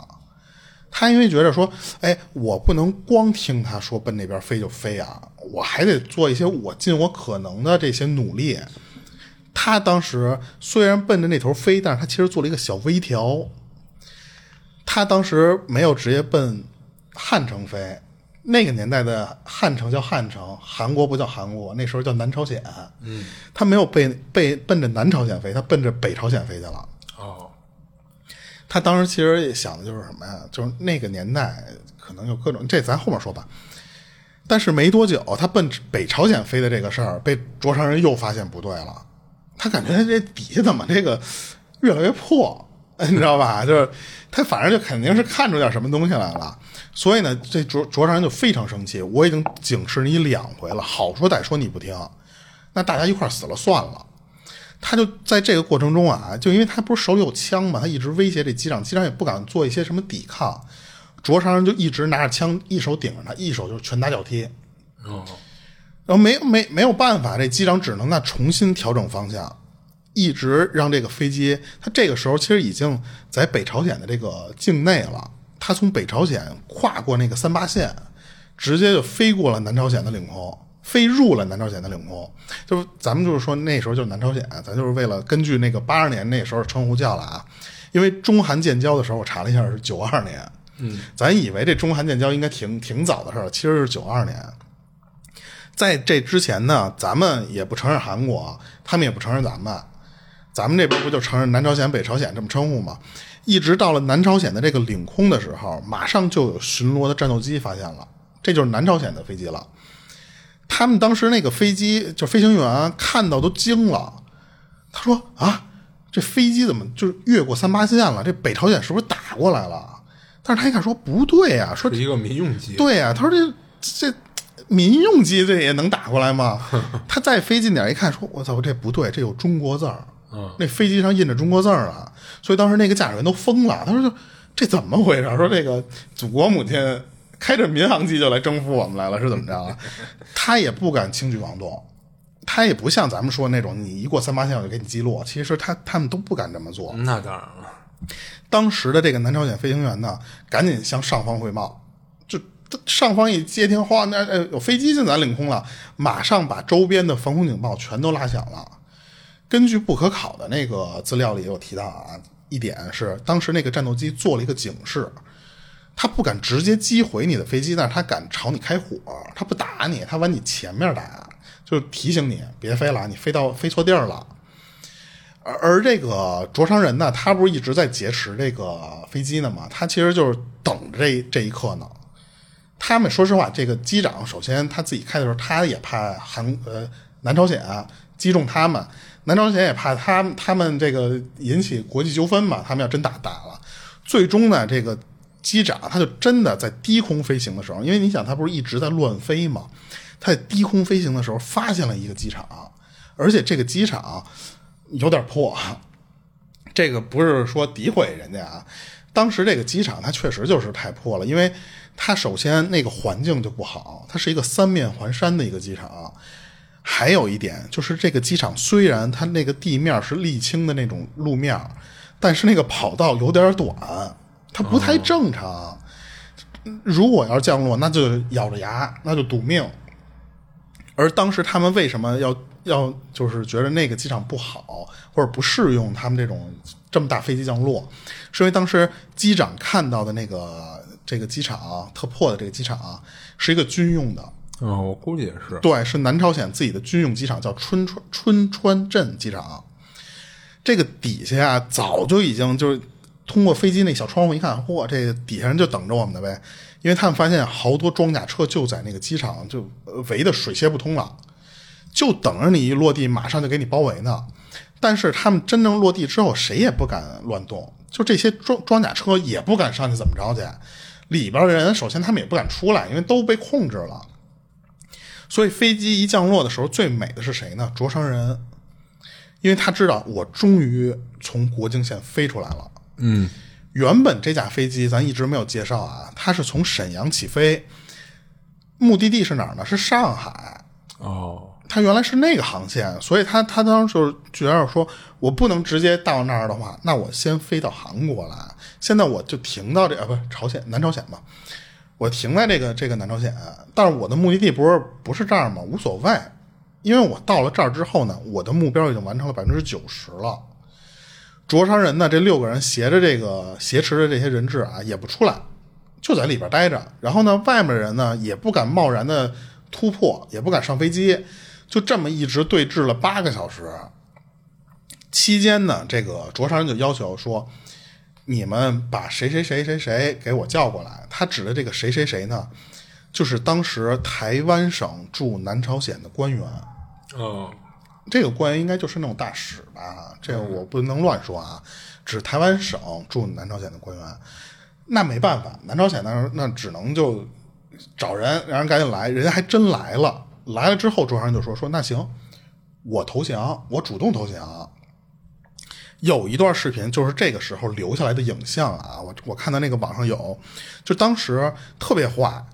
他因为觉得说，哎，我不能光听他说奔那边飞就飞啊，我还得做一些我尽我可能的这些努力。他当时虽然奔着那头飞，但是他其实做了一个小微调。他当时没有直接奔汉城飞，那个年代的汉城叫汉城，韩国不叫韩国，那时候叫南朝鲜。嗯，他没有被被奔着南朝鲜飞，他奔着北朝鲜飞去了。他当时其实想的就是什么呀？就是那个年代可能有各种，这咱后面说吧。但是没多久，他奔北朝鲜飞的这个事儿被卓长人又发现不对了。他感觉他这底下怎么这个越来越破，你知道吧？就是他反正就肯定是看出点什么东西来了。所以呢，这卓卓长人就非常生气。我已经警示你两回了，好说歹说你不听，那大家一块死了算了。他就在这个过程中啊，就因为他不是手里有枪嘛，他一直威胁这机长，机长也不敢做一些什么抵抗。卓长人就一直拿着枪，一手顶着他，一手就是拳打脚踢。哦，然后没没没有办法，这机长只能那重新调整方向，一直让这个飞机。他这个时候其实已经在北朝鲜的这个境内了，他从北朝鲜跨过那个三八线，直接就飞过了南朝鲜的领空。飞入了南朝鲜的领空，就是咱们就是说那时候就是南朝鲜，咱就是为了根据那个八二年那时候称呼叫了啊，因为中韩建交的时候我查了一下是九二年，嗯，咱以为这中韩建交应该挺挺早的事儿，其实是九二年，在这之前呢，咱们也不承认韩国，他们也不承认咱们，咱们这边不就承认南朝鲜、北朝鲜这么称呼吗？一直到了南朝鲜的这个领空的时候，马上就有巡逻的战斗机发现了，这就是南朝鲜的飞机了。他们当时那个飞机，就飞行员看到都惊了。他说：“啊，这飞机怎么就是越过三八线了？这北朝鲜是不是打过来了？”但是他一看说：“不对呀，说是一个民用机。”对呀，他说：“这这民用机这也能打过来吗？他再飞近点一看，说：“我操，这不对，这有中国字儿。”嗯，那飞机上印着中国字儿啊，所以当时那个驾驶员都疯了。他说：“就这怎么回事？说这个祖国母亲开着民航机就来征服我们来了，是怎么着啊？” 他也不敢轻举妄动，他也不像咱们说那种，你一过三八线我就给你击落。其实他他们都不敢这么做。那当然了，当时的这个南朝鲜飞行员呢，赶紧向上方汇报，就上方一接听，哗，那呃有飞机进咱领空了，马上把周边的防空警报全都拉响了。根据不可考的那个资料里有提到啊，一点是当时那个战斗机做了一个警示，他不敢直接击毁你的飞机，但是他敢朝你开火，他不打你，他往你前面打，就是提醒你别飞了，你飞到飞错地儿了。而而这个灼伤人呢，他不是一直在劫持这个飞机呢吗？他其实就是等这这一刻呢。他们说实话，这个机长首先他自己开的时候，他也怕韩呃南朝鲜啊击中他们，南朝鲜也怕他他们这个引起国际纠纷嘛，他们要真打打了，最终呢，这个机长他就真的在低空飞行的时候，因为你想他不是一直在乱飞嘛，他在低空飞行的时候发现了一个机场，而且这个机场有点破，这个不是说诋毁人家啊，当时这个机场它确实就是太破了，因为它首先那个环境就不好，它是一个三面环山的一个机场。还有一点就是，这个机场虽然它那个地面是沥青的那种路面，但是那个跑道有点短，它不太正常。如果要是降落，那就咬着牙，那就赌命。而当时他们为什么要要就是觉得那个机场不好，或者不适用他们这种这么大飞机降落，是因为当时机长看到的那个这个机场特破的这个机场是一个军用的。哦，我估计也是。对，是南朝鲜自己的军用机场，叫春川春川镇机场。这个底下啊，早就已经就是通过飞机那小窗户一看，嚯，这底下人就等着我们的呗。因为他们发现好多装甲车就在那个机场就围的水泄不通了，就等着你一落地，马上就给你包围呢。但是他们真正落地之后，谁也不敢乱动，就这些装装甲车也不敢上去怎么着去。里边的人首先他们也不敢出来，因为都被控制了。所以飞机一降落的时候，最美的是谁呢？灼伤人，因为他知道我终于从国境线飞出来了。嗯，原本这架飞机咱一直没有介绍啊，它是从沈阳起飞，目的地是哪儿呢？是上海。哦，它原来是那个航线，所以它它当时就觉得说，我不能直接到那儿的话，那我先飞到韩国来。现在我就停到这啊，不是朝鲜，南朝鲜嘛。我停在这个这个南朝鲜，但是我的目的地不是不是这儿吗？无所谓，因为我到了这儿之后呢，我的目标已经完成了百分之九十了。灼伤人呢，这六个人携着这个挟持着这些人质啊，也不出来，就在里边待着。然后呢，外面人呢也不敢贸然的突破，也不敢上飞机，就这么一直对峙了八个小时。期间呢，这个灼伤人就要求说。你们把谁谁谁谁谁给我叫过来？他指的这个谁谁谁呢？就是当时台湾省驻南朝鲜的官员。哦，这个官员应该就是那种大使吧？这个我不能乱说啊。指台湾省驻南朝鲜的官员，那没办法，南朝鲜那那只能就找人，让人赶紧来。人家还真来了，来了之后，桌上就说说那行，我投降，我主动投降。有一段视频，就是这个时候留下来的影像啊，我我看到那个网上有，就当时特别坏，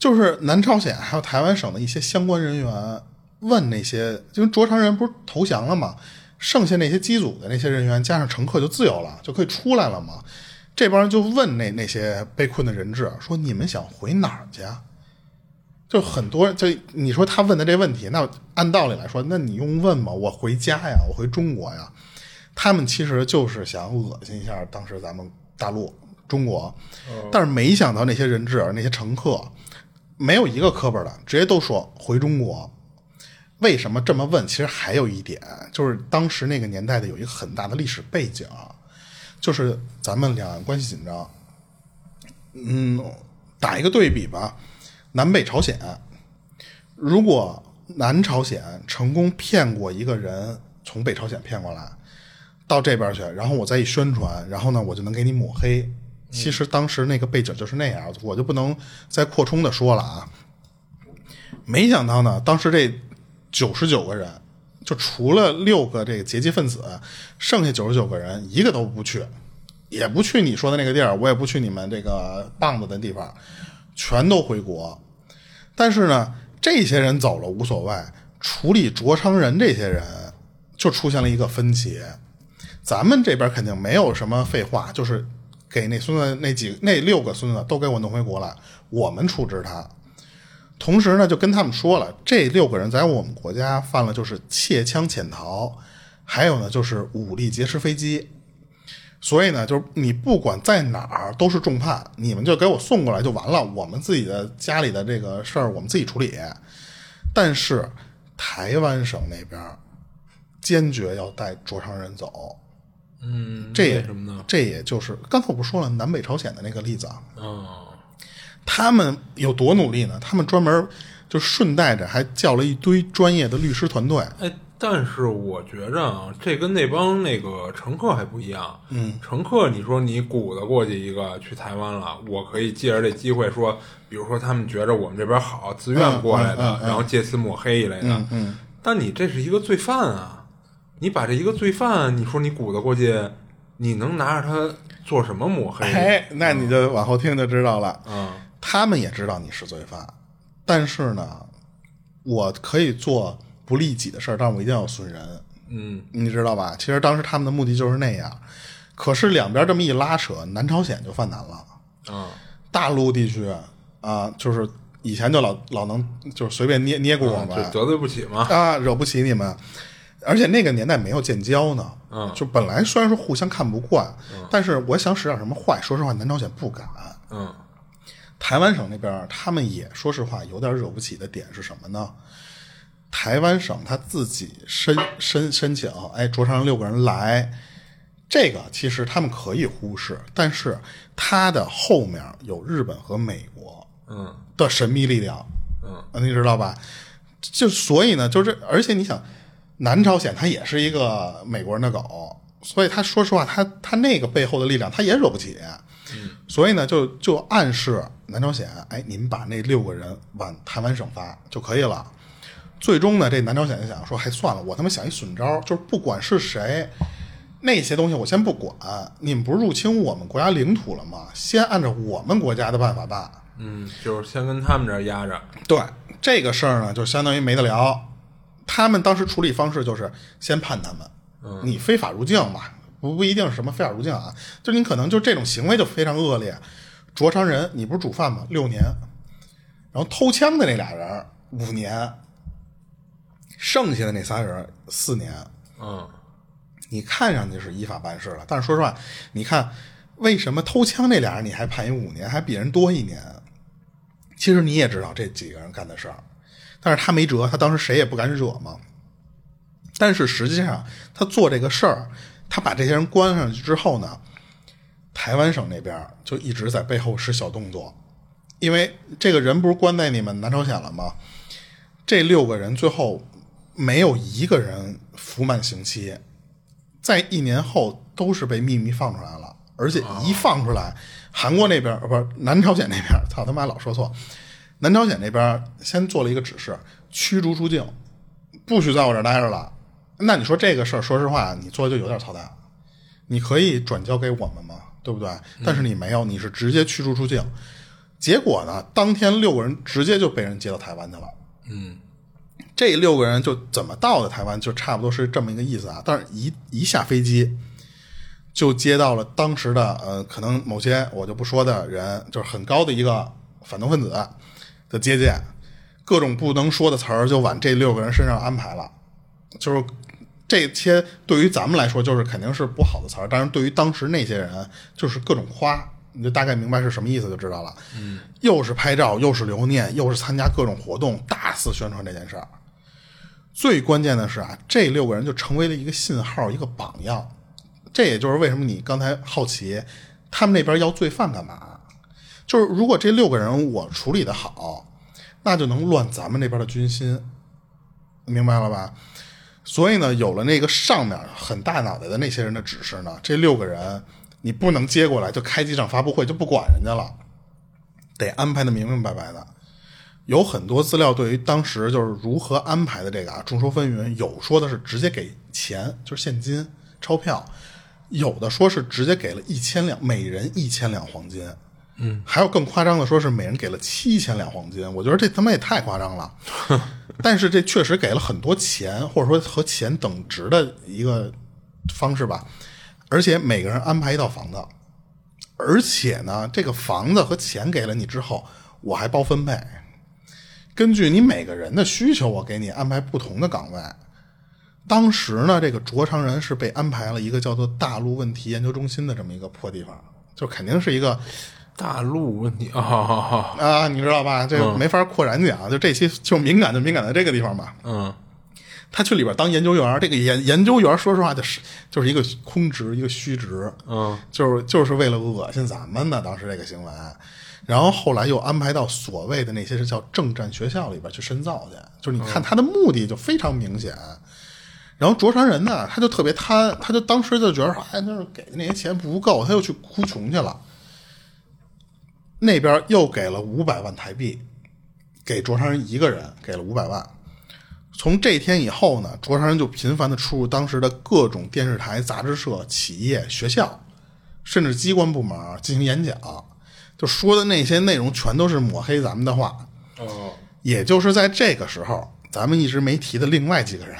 就是南朝鲜还有台湾省的一些相关人员问那些，因为卓长人不是投降了嘛，剩下那些机组的那些人员加上乘客就自由了，就可以出来了嘛。这帮人就问那那些被困的人质说：“你们想回哪儿去？”就很多，就你说他问的这问题，那按道理来说，那你用问吗？我回家呀，我回中国呀。他们其实就是想恶心一下当时咱们大陆中国，但是没想到那些人质、那些乘客没有一个磕巴的，直接都说回中国。为什么这么问？其实还有一点，就是当时那个年代的有一个很大的历史背景，就是咱们两岸关系紧张。嗯，打一个对比吧，南北朝鲜，如果南朝鲜成功骗过一个人从北朝鲜骗过来。到这边去，然后我再一宣传，然后呢，我就能给你抹黑。其实当时那个背景就是那样，我就不能再扩充的说了啊。没想到呢，当时这九十九个人，就除了六个这个劫机分子，剩下九十九个人一个都不去，也不去你说的那个地儿，我也不去你们这个棒子的地方，全都回国。但是呢，这些人走了无所谓，处理卓昌人这些人就出现了一个分歧。咱们这边肯定没有什么废话，就是给那孙子那几那六个孙子都给我弄回国来，我们处置他。同时呢，就跟他们说了，这六个人在我们国家犯了就是窃枪潜逃，还有呢就是武力劫持飞机。所以呢，就是你不管在哪儿都是重判，你们就给我送过来就完了。我们自己的家里的这个事儿，我们自己处理。但是台湾省那边坚决要带卓昌人走，嗯，这也为什么呢？这也就是刚才我不说了南北朝鲜的那个例子啊，嗯，他们有多努力呢？他们专门就顺带着还叫了一堆专业的律师团队。哎，但是我觉着啊，这跟那帮那个乘客还不一样。嗯，乘客，你说你鼓捣过去一个去台湾了，我可以借着这机会说，比如说他们觉着我们这边好，自愿过来的，嗯嗯嗯嗯然后借此抹黑一类的。嗯嗯，但你这是一个罪犯啊，你把这一个罪犯，你说你鼓捣过去，你能拿着他做什么抹黑？哎，那你就往后听就知道了。嗯他们也知道你是罪犯，但是呢，我可以做不利己的事儿，但我一定要损人，嗯你知道吧？其实当时他们的目的就是那样。可是两边这么一拉扯，南朝鲜就犯难了。嗯大陆地区啊，就是以前就老老能就是随便捏捏过我们，这得罪不起嘛。啊，惹不起你们。而且那个年代没有建交呢，嗯就本来虽然说互相看不惯，但是我想使点什么坏，说实话，南朝鲜不敢。嗯台湾省那边他们也说实话有点惹不起的点是什么呢？台湾省他自己申申申请，哎，卓昌六个人来，这个其实他们可以忽视，但是他的后面有日本和美国嗯的神秘力量，嗯，你知道吧？就所以呢，就是而且你想，南朝鲜它也是一个美国人的狗，所以他说实话，他他那个背后的力量他也惹不起，所以呢，就就暗示南朝鲜，哎，你们把那六个人往台湾省发就可以了。最终呢，这南朝鲜就想说，还算了，我他妈想一损招，就是不管是谁，那些东西我先不管，你们不是入侵我们国家领土了吗？先按照我们国家的办法办。嗯，就是先跟他们这儿压着。对这个事儿呢，就相当于没得聊。他们当时处理方式就是先判他们，你非法入境嘛，不不一定是什么非法入境啊，就你可能就这种行为就非常恶劣。卓昌人，你不是主犯吗？六年，然后偷枪的那俩人五年，剩下的那仨人四年。嗯你看上去是依法办事了，但是说实话，你看为什么偷枪那俩人你还判一五年，还比人多一年？其实你也知道这几个人干的事儿，但是他没辙，他当时谁也不敢惹嘛。但是实际上，他做这个事儿，他把这些人关上去之后呢，台湾省那边就一直在背后使小动作，因为这个人不是关在你们南朝鲜了吗？这六个人最后没有一个人服满刑期，在一年后都是被秘密放出来了，而且一放出来，韩国那边不是南朝鲜那边，操他妈老说错，南朝鲜那边先做了一个指示，驱逐出境，不许在我这儿待着了。那你说这个事儿，说实话，你做的就有点操蛋。你可以转交给我们吗？对不对？但是你没有，你是直接驱逐出境。结果呢，当天六个人直接就被人接到台湾去了。嗯这六个人就怎么到的台湾，就差不多是这么一个意思啊。但是一一下飞机，就接到了当时的呃，可能某些我就不说的人，就是很高的一个反动分子的接见，各种不能说的词儿就往这六个人身上安排了。就是这些对于咱们来说，就是肯定是不好的词儿，但是对于当时那些人，就是各种夸。你就大概明白是什么意思就知道了。嗯，又是拍照，又是留念，又是参加各种活动，大肆宣传这件事儿。最关键的是啊，这六个人就成为了一个信号，一个榜样。这也就是为什么你刚才好奇，他们那边要罪犯干嘛？就是如果这六个人我处理的好，那就能乱咱们那边的军心，明白了吧？所以呢，有了那个上面很大脑袋的那些人的指示呢，这六个人你不能接过来就开几场发布会就不管人家了，得安排的明明白白的。有很多资料对于当时就是如何安排的这个啊众说纷纭，有说的是直接给钱，就是现金钞票，有的说是直接给了一千两，每人一千两黄金。嗯，还有更夸张的，说是每人给了七千两黄金。我觉得这他妈也太夸张了。但是这确实给了很多钱，或者说和钱等值的一个方式吧。而且每个人安排一套房子，而且呢，这个房子和钱给了你之后，我还包分配，根据你每个人的需求，我给你安排不同的岗位。当时呢，这个卓长人是被安排了一个叫做大陆问题研究中心的这么一个破地方，就肯定是一个大陆问题啊，啊，你知道吧？这个没法扩展讲，就这期就敏感就敏感在这个地方吧。嗯他去里边当研究员，这个研研究员说实话就是就是一个空职，一个虚职，嗯就是就是为了恶心咱们呢当时这个行为。然后后来又安排到所谓的那些是叫政战学校里边去深造去，就是你看他的目的就非常明显。然后卓山人呢，他就特别贪，他就当时就觉得说，哎，就是给的那些钱不够，他又去哭穷去了。那边又给了五百万台币，给卓山人一个人给了五百万。从这天以后呢，卓山人就频繁的出入当时的各种电视台、杂志社、企业、学校，甚至机关部门进行演讲，就说的那些内容全都是抹黑咱们的话。哦，也就是在这个时候，咱们一直没提的另外几个人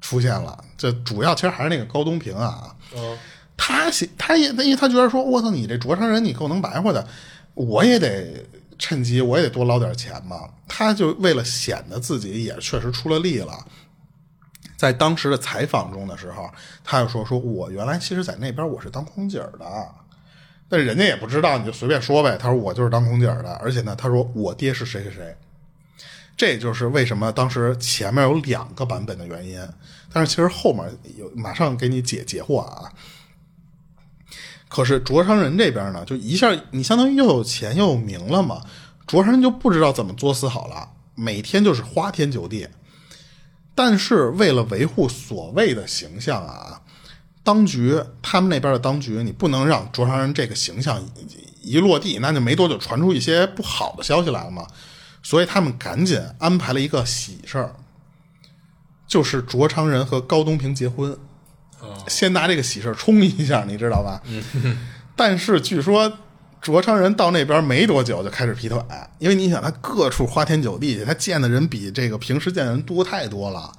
出现了。这主要其实还是那个高东平啊，嗯他喜他也因为他觉得说，我操，你这卓商人你够能白活的，我也得趁机我也得多捞点钱嘛。他就为了显得自己也确实出了力了。在当时的采访中的时候，他就说：“说我原来其实，在那边我是当空姐的，但人家也不知道，你就随便说呗。”他说：“我就是当空姐的，而且呢，他说我爹是谁谁谁。”这也就是为什么当时前面有两个版本的原因。但是其实后面有马上给你解解惑啊。可是卓商人这边呢，就一下你相当于又有钱又有名了嘛，卓商人就不知道怎么作死好了，每天就是花天酒地。但是为了维护所谓的形象啊，当局他们那边的当局，你不能让卓商人这个形象一一落地，那就没多久传出一些不好的消息来了嘛。所以他们赶紧安排了一个喜事儿，就是卓昌人和高东平结婚。先拿这个喜事儿冲一下，你知道吧？嗯 但是据说卓昌人到那边没多久就开始劈腿，因为你想他各处花天酒地去，他见的人比这个平时见的人多太多了，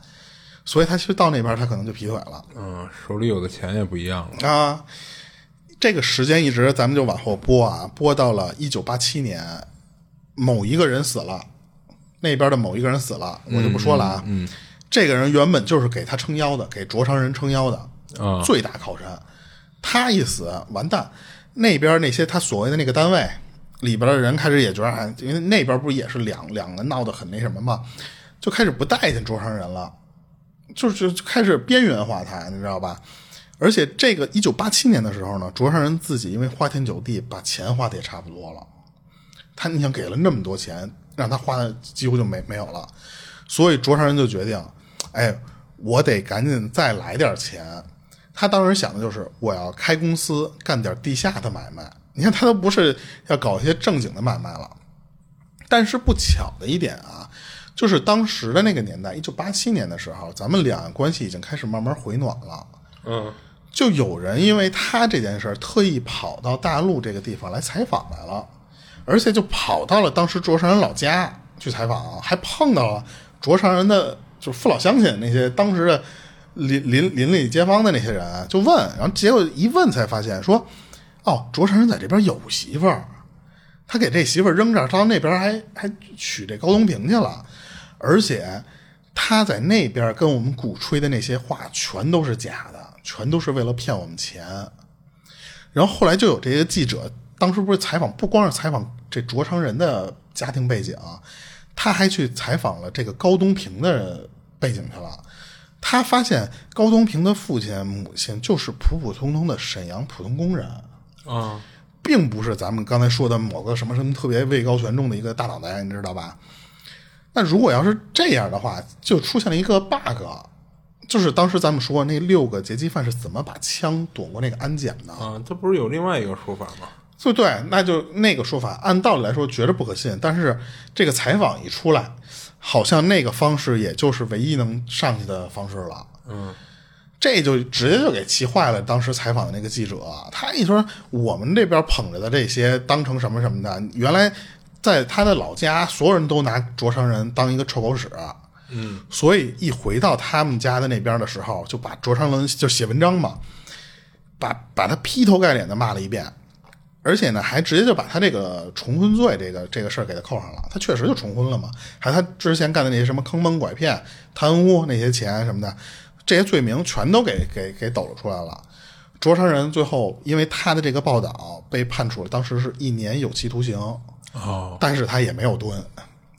所以他其实到那边他可能就劈腿了。嗯，手里有的钱也不一样了。啊，这个时间一直咱们就往后播啊，播到了一九八七年，某一个人死了，那边的某一个人死了，我就不说了啊。嗯，这个人原本就是给他撑腰的，给卓昌人撑腰的，最大靠山。他一死，完蛋，那边那些他所谓的那个单位里边的人开始也觉得，哎因为那边不是也是两两个闹得很那什么嘛，就开始不待见卓昌人了。就是就开始边缘化他，你知道吧？而且这个一九八七年的时候呢，卓上人自己因为花天酒地，把钱花的也差不多了。他你想给了那么多钱，让他花的几乎就没没有了，所以卓上人就决定，哎，我得赶紧再来点钱。他当时想的就是我要开公司，干点地下的买卖。你看他都不是要搞一些正经的买卖了。但是不巧的一点啊，就是当时的那个年代，一九八七年的时候，咱们两岸关系已经开始慢慢回暖了。嗯就有人因为他这件事儿，特意跑到大陆这个地方来采访来了，而且就跑到了当时卓上人老家去采访，还碰到了卓上人的就是父老乡亲那些当时的邻邻邻里街坊的那些人，就问，然后结果一问才发现说，哦，卓成人在这边有媳妇儿，他给这媳妇儿扔这儿，到那边还还娶这高东平去了，而且他在那边跟我们鼓吹的那些话全都是假的，全都是为了骗我们钱。然后后来就有这些记者，当时不是采访，不光是采访这卓成人的家庭背景，他还去采访了这个高东平的背景去了。他发现高东平的父亲母亲就是普普通通的沈阳普通工人，啊并不是咱们刚才说的某个什么什么特别位高权重的一个大脑袋，你知道吧？那如果要是这样的话，就出现了一个 bug，就是当时咱们说那六个劫机犯是怎么把枪躲过那个安检的？啊，他不是有另外一个说法吗？所以对，那就那个说法，按道理来说觉着不可信，但是这个采访一出来，好像那个方式也就是唯一能上去的方式了。嗯，这就直接就给气坏了。当时采访的那个记者，他一说我们这边捧着的这些当成什么什么的，原来在他的老家，所有人都拿卓成人当一个臭狗屎。嗯，所以一回到他们家的那边的时候，就把卓成人就写文章嘛，把把他劈头盖脸的骂了一遍。而且呢，还直接就把他这个重婚罪这个这个事儿给他扣上了。他确实就重婚了嘛，还他之前干的那些什么坑蒙拐骗、贪污那些钱什么的，这些罪名全都给给给抖了出来了。卓山人最后因为他的这个报道被判处了，当时是一年有期徒刑，哦但是他也没有蹲，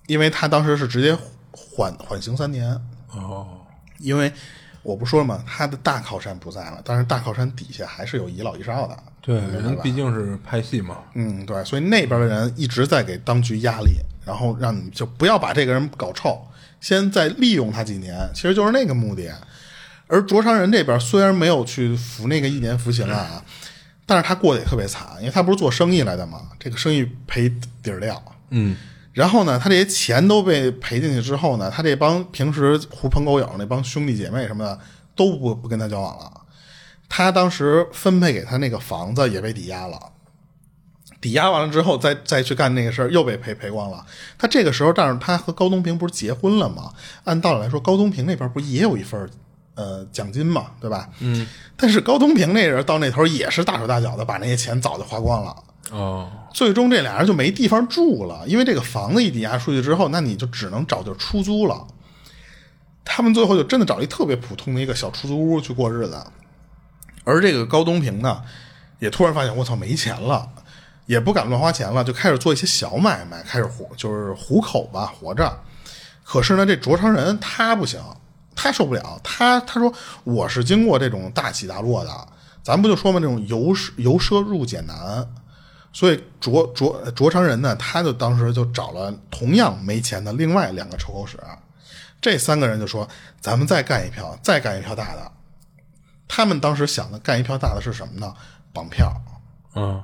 因为他当时是直接缓缓刑三年。哦，因为我不说了吗？他的大靠山不在了，但是大靠山底下还是有遗老遗少的。对，人毕竟是拍戏嘛，嗯，对，所以那边的人一直在给当局压力，然后让你就不要把这个人搞臭，先再利用他几年，其实就是那个目的。而卓长人这边虽然没有去服那个一年服刑啊，但是他过得也特别惨，因为他不是做生意来的嘛，这个生意赔底儿掉。嗯，然后呢，他这些钱都被赔进去之后呢，他这帮平时狐朋狗友那帮兄弟姐妹什么的都不不跟他交往了。他当时分配给他那个房子也被抵押了，抵押完了之后再再去干那个事儿又被赔赔光了。他这个时候，但是他和高东平不是结婚了吗？按道理来说，高东平那边不也有一份呃奖金嘛，对吧？嗯。但是高东平那人到那头也是大手大脚的把那些钱早就花光了。哦，最终这俩人就没地方住了，因为这个房子一抵押出去之后，那你就只能找地儿出租了。他们最后就真的找了一特别普通的一个小出租屋去过日子。而这个高东平呢，也突然发现我操没钱了，也不敢乱花钱了，就开始做一些小买卖，开始活就是糊口吧，活着。可是呢，这卓成仁他不行，他受不了，他他说我是经过这种大起大落的，咱不就说嘛，这种由由奢入俭难。所以卓卓卓成仁呢，他就当时就找了同样没钱的另外两个臭狗屎，这三个人就说：“咱们再干一票，再干一票大的。”他们当时想的干一票大的是什么呢？绑票，嗯，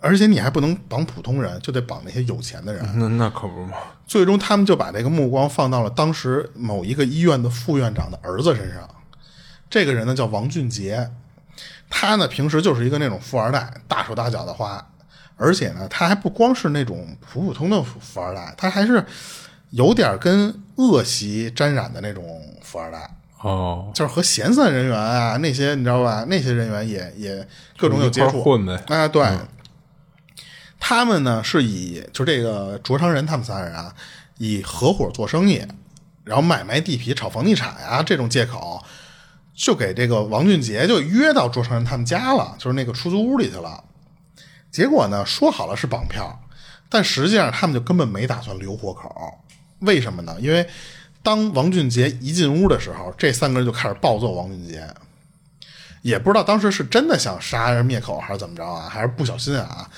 而且你还不能绑普通人，就得绑那些有钱的人。那那可不嘛，最终，他们就把这个目光放到了当时某一个医院的副院长的儿子身上。这个人呢叫王俊杰，他呢平时就是一个那种富二代，大手大脚的花，而且呢他还不光是那种普普通的富富二代，他还是有点跟恶习沾染的那种富二代。哦，就是和闲散人员啊那些你知道吧？那些人员也也各种有接触混呗啊，对，他们呢是以就这个卓成仁他们仨人啊，以合伙做生意，然后买卖地皮、炒房地产啊这种借口，就给这个王俊杰就约到卓成仁他们家了，就是那个出租屋里去了。结果呢，说好了是绑票，但实际上他们就根本没打算留活口。为什么呢？因为当王俊杰一进屋的时候，这三个人就开始暴揍王俊杰，也不知道当时是真的想杀人灭口还是怎么着啊，还是不小心啊，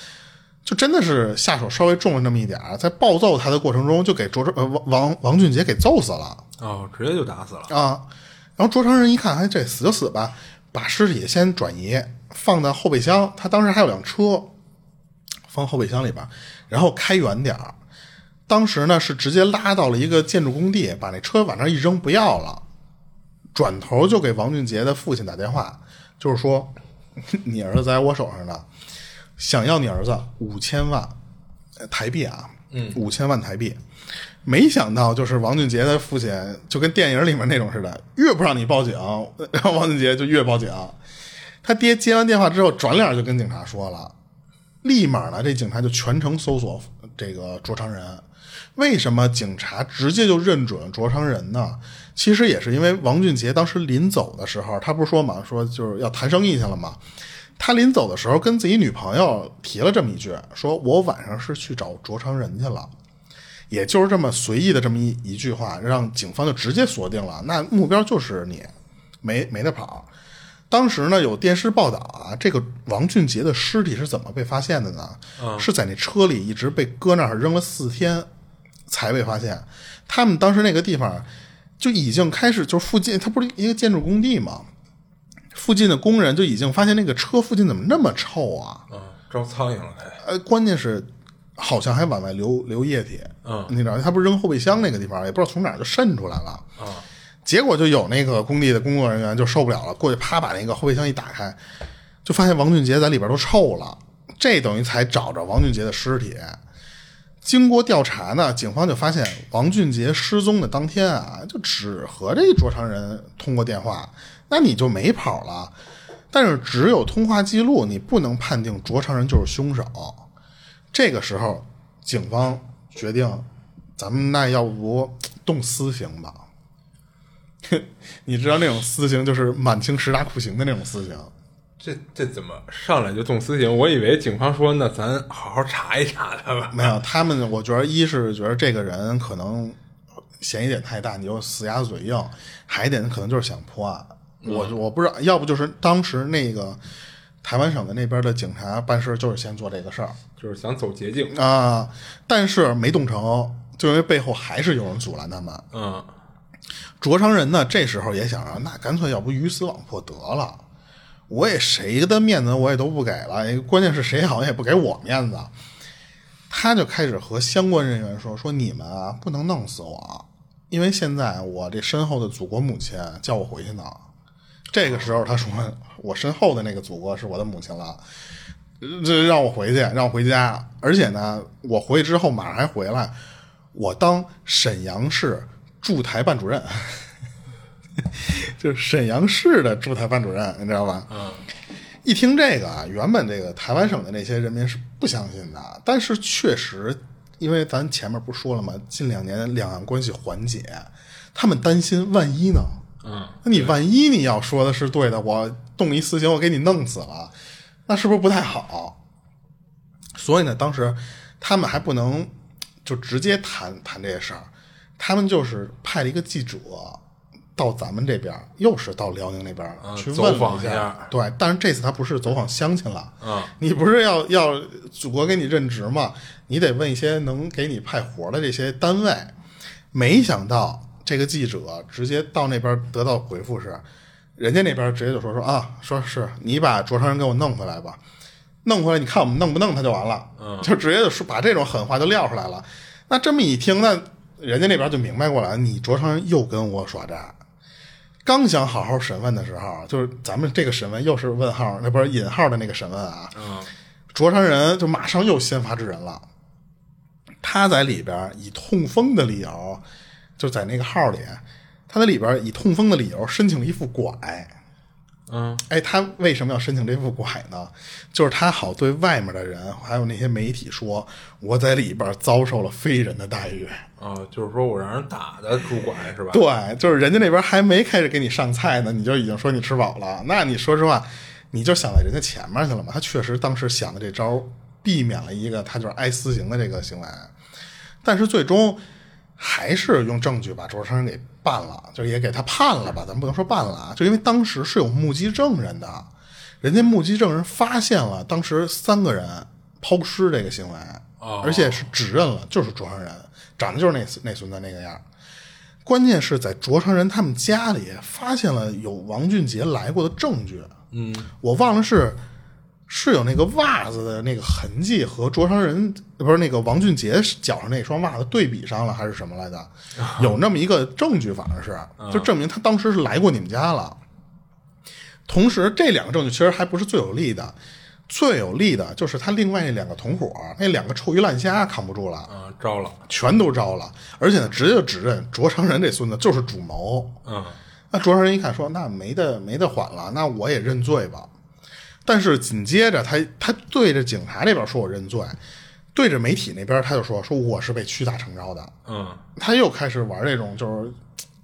就真的是下手稍微重了那么一点儿，在暴揍他的过程中就给卓成呃王王王俊杰给揍死了。哦，直接就打死了，啊。然后卓成人一看，哎，这死就死吧，把尸体先转移，放到后备箱。他当时还有辆车，放后备箱里边，然后开远点儿。当时呢是直接拉到了一个建筑工地，把那车往那儿一扔，不要了。转头就给王俊杰的父亲打电话，就是说 你儿子在我手上呢，想要你儿子五千万呃台币啊，嗯，五千万台币。没想到，就是王俊杰的父亲就跟电影里面那种似的，越不让你报警，然后王俊杰就越报警。他爹接完电话之后，转脸就跟警察说了，立马呢，这警察就全程搜索这个卓成人。为什么警察直接就认准卓成仁呢？其实也是因为王俊杰当时临走的时候，他不是说嘛，说就是要谈生意去了嘛。他临走的时候跟自己女朋友提了这么一句，说我晚上是去找卓成仁去了。也就是这么随意的这么一一句话，让警方就直接锁定了，那目标就是你，没没得跑。当时呢，有电视报道啊，这个王俊杰的尸体是怎么被发现的呢？是在那车里一直被搁那儿扔了四天才被发现。他们当时那个地方就已经开始，就是附近，它不是一个建筑工地吗？附近的工人就已经发现那个车附近怎么那么臭啊？嗯招苍蝇了，还呃，关键是好像还往外流流液体，嗯你知道，他不是扔后备箱那个地方，也不知道从哪儿就渗出来了，啊，结果就有那个工地的工作人员就受不了了，过去啪把那个后备箱一打开，就发现王俊杰在里边都臭了，这等于才找着王俊杰的尸体。经过调查呢，警方就发现王俊杰失踪的当天啊，就只和这卓长仁通过电话，那你就没跑了。但是只有通话记录，你不能判定卓长仁就是凶手。这个时候，警方决定，咱们那要不动私刑吧？你知道那种私刑就是满清十大酷刑的那种私刑。这这怎么上来就动私刑？我以为警方说那咱好好查一查他吧。没有，他们我觉得一是觉得这个人可能嫌疑点太大，你就死鸭子嘴硬；还一点可能就是想破案。我我不知道，要不就是当时那个台湾省的那边的警察办事就是先做这个事儿就是想走捷径。啊，但是没动成，就因为背后还是有人阻拦他们。嗯，卓长仁呢，这时候也想着，那干脆要不鱼死网破得了，我也谁的面子我也都不给了，关键是谁好像也不给我面子。他就开始和相关人员说：“说你们啊，不能弄死我，因为现在我这身后的祖国母亲叫我回去呢。”这个时候他说：“我身后的那个祖国是我的母亲了，这让我回去，让我回家。而且呢，我回去之后马上还回来，我当沈阳市驻台办主任，就是沈阳市的驻台办主任，你知道吧？嗯，一听这个啊，原本这个台湾省的那些人民是不相信的，但是确实，因为咱前面不是说了吗？近两年两岸关系缓解，他们担心万一呢？嗯，那你万一你要说的是对的，我动一私刑，我给你弄死了，那是不是不太好？所以呢，当时他们还不能就直接谈谈这些事儿，他们就是派了一个记者到咱们这边，又是到辽宁那边、嗯去问了走访一下下。对，但是这次他不是走访乡亲了，嗯，你不是要要祖国给你任职吗？你得问一些能给你派活的这些单位。没想到这个记者直接到那边得到回复是，人家那边直接就说说啊，说是你把卓长人给我弄回来吧，弄回来你看我们弄不弄他就完了，嗯就直接就说把这种狠话就撂出来了。那这么一听，那人家那边就明白过来，你卓长人又跟我耍诈。刚想好好审问的时候，就是咱们这个审问又是问号，那不是引号的那个审问啊。嗯，卓山人就马上又先发制人了，他在里边以痛风的理由，就在那个号里，他在里边以痛风的理由申请了一副拐。嗯，哎，他为什么要申请这副拐呢？就是他好对外面的人还有那些媒体说，我在里边遭受了非人的待遇。啊，就是说我让人打的拄拐是吧？对，就是人家那边还没开始给你上菜呢，你就已经说你吃饱了。那你说实话，你就想在人家前面去了嘛？他确实当时想的这招，避免了一个他就是挨私刑的这个行为，但是最终还是用证据把周生给办了，就也给他判了吧。咱不能说办了啊，就因为当时是有目击证人的，人家目击证人发现了当时三个人抛尸这个行为，哦而且是指认了就是卓长仁，长得就是那那孙子那个样。关键是在卓成仁他们家里发现了有王俊杰来过的证据，嗯，我忘了是是有那个袜子的那个痕迹和卓长仁不是那个王俊杰脚上那双袜子对比上了，还是什么来的？有那么一个证据，反正是就证明他当时是来过你们家了。同时，这两个证据其实还不是最有利的，最有利的就是他另外那两个同伙，那两个臭鱼烂虾扛不住了，嗯，招了，全都招了，而且呢，直接就指认卓长仁这孙子就是主谋。嗯，那卓长仁一看说：“那没得没得缓了，那我也认罪吧。”但是紧接着他他对着警察那边说我认罪，对着媒体那边他就说说我是被屈打成招的。嗯，他又开始玩这种就是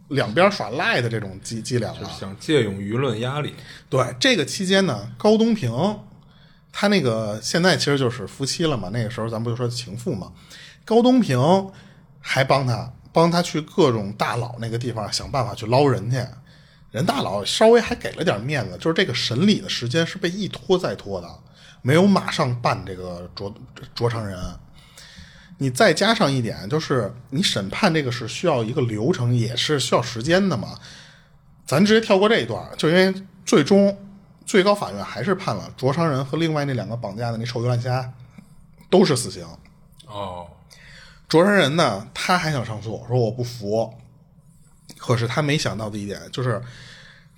两边耍赖的这种伎伎俩了。想借用舆论压力，对这个期间呢，高东平他那个现在其实就是夫妻了嘛，那个时候咱不就说情妇嘛，高东平还帮他帮他去各种大佬那个地方想办法去捞人去，人大佬稍微还给了点面子，就是这个审理的时间是被一拖再拖的，没有马上办这个卓卓长仁。你再加上一点，就是你审判这个是需要一个流程，也是需要时间的嘛。咱直接跳过这一段，就因为最终最高法院还是判了卓昌仁和另外那两个绑架的那臭鱼烂虾都是死刑。哦，卓昌仁呢，他还想上诉，说我不服。可是他没想到的一点就是，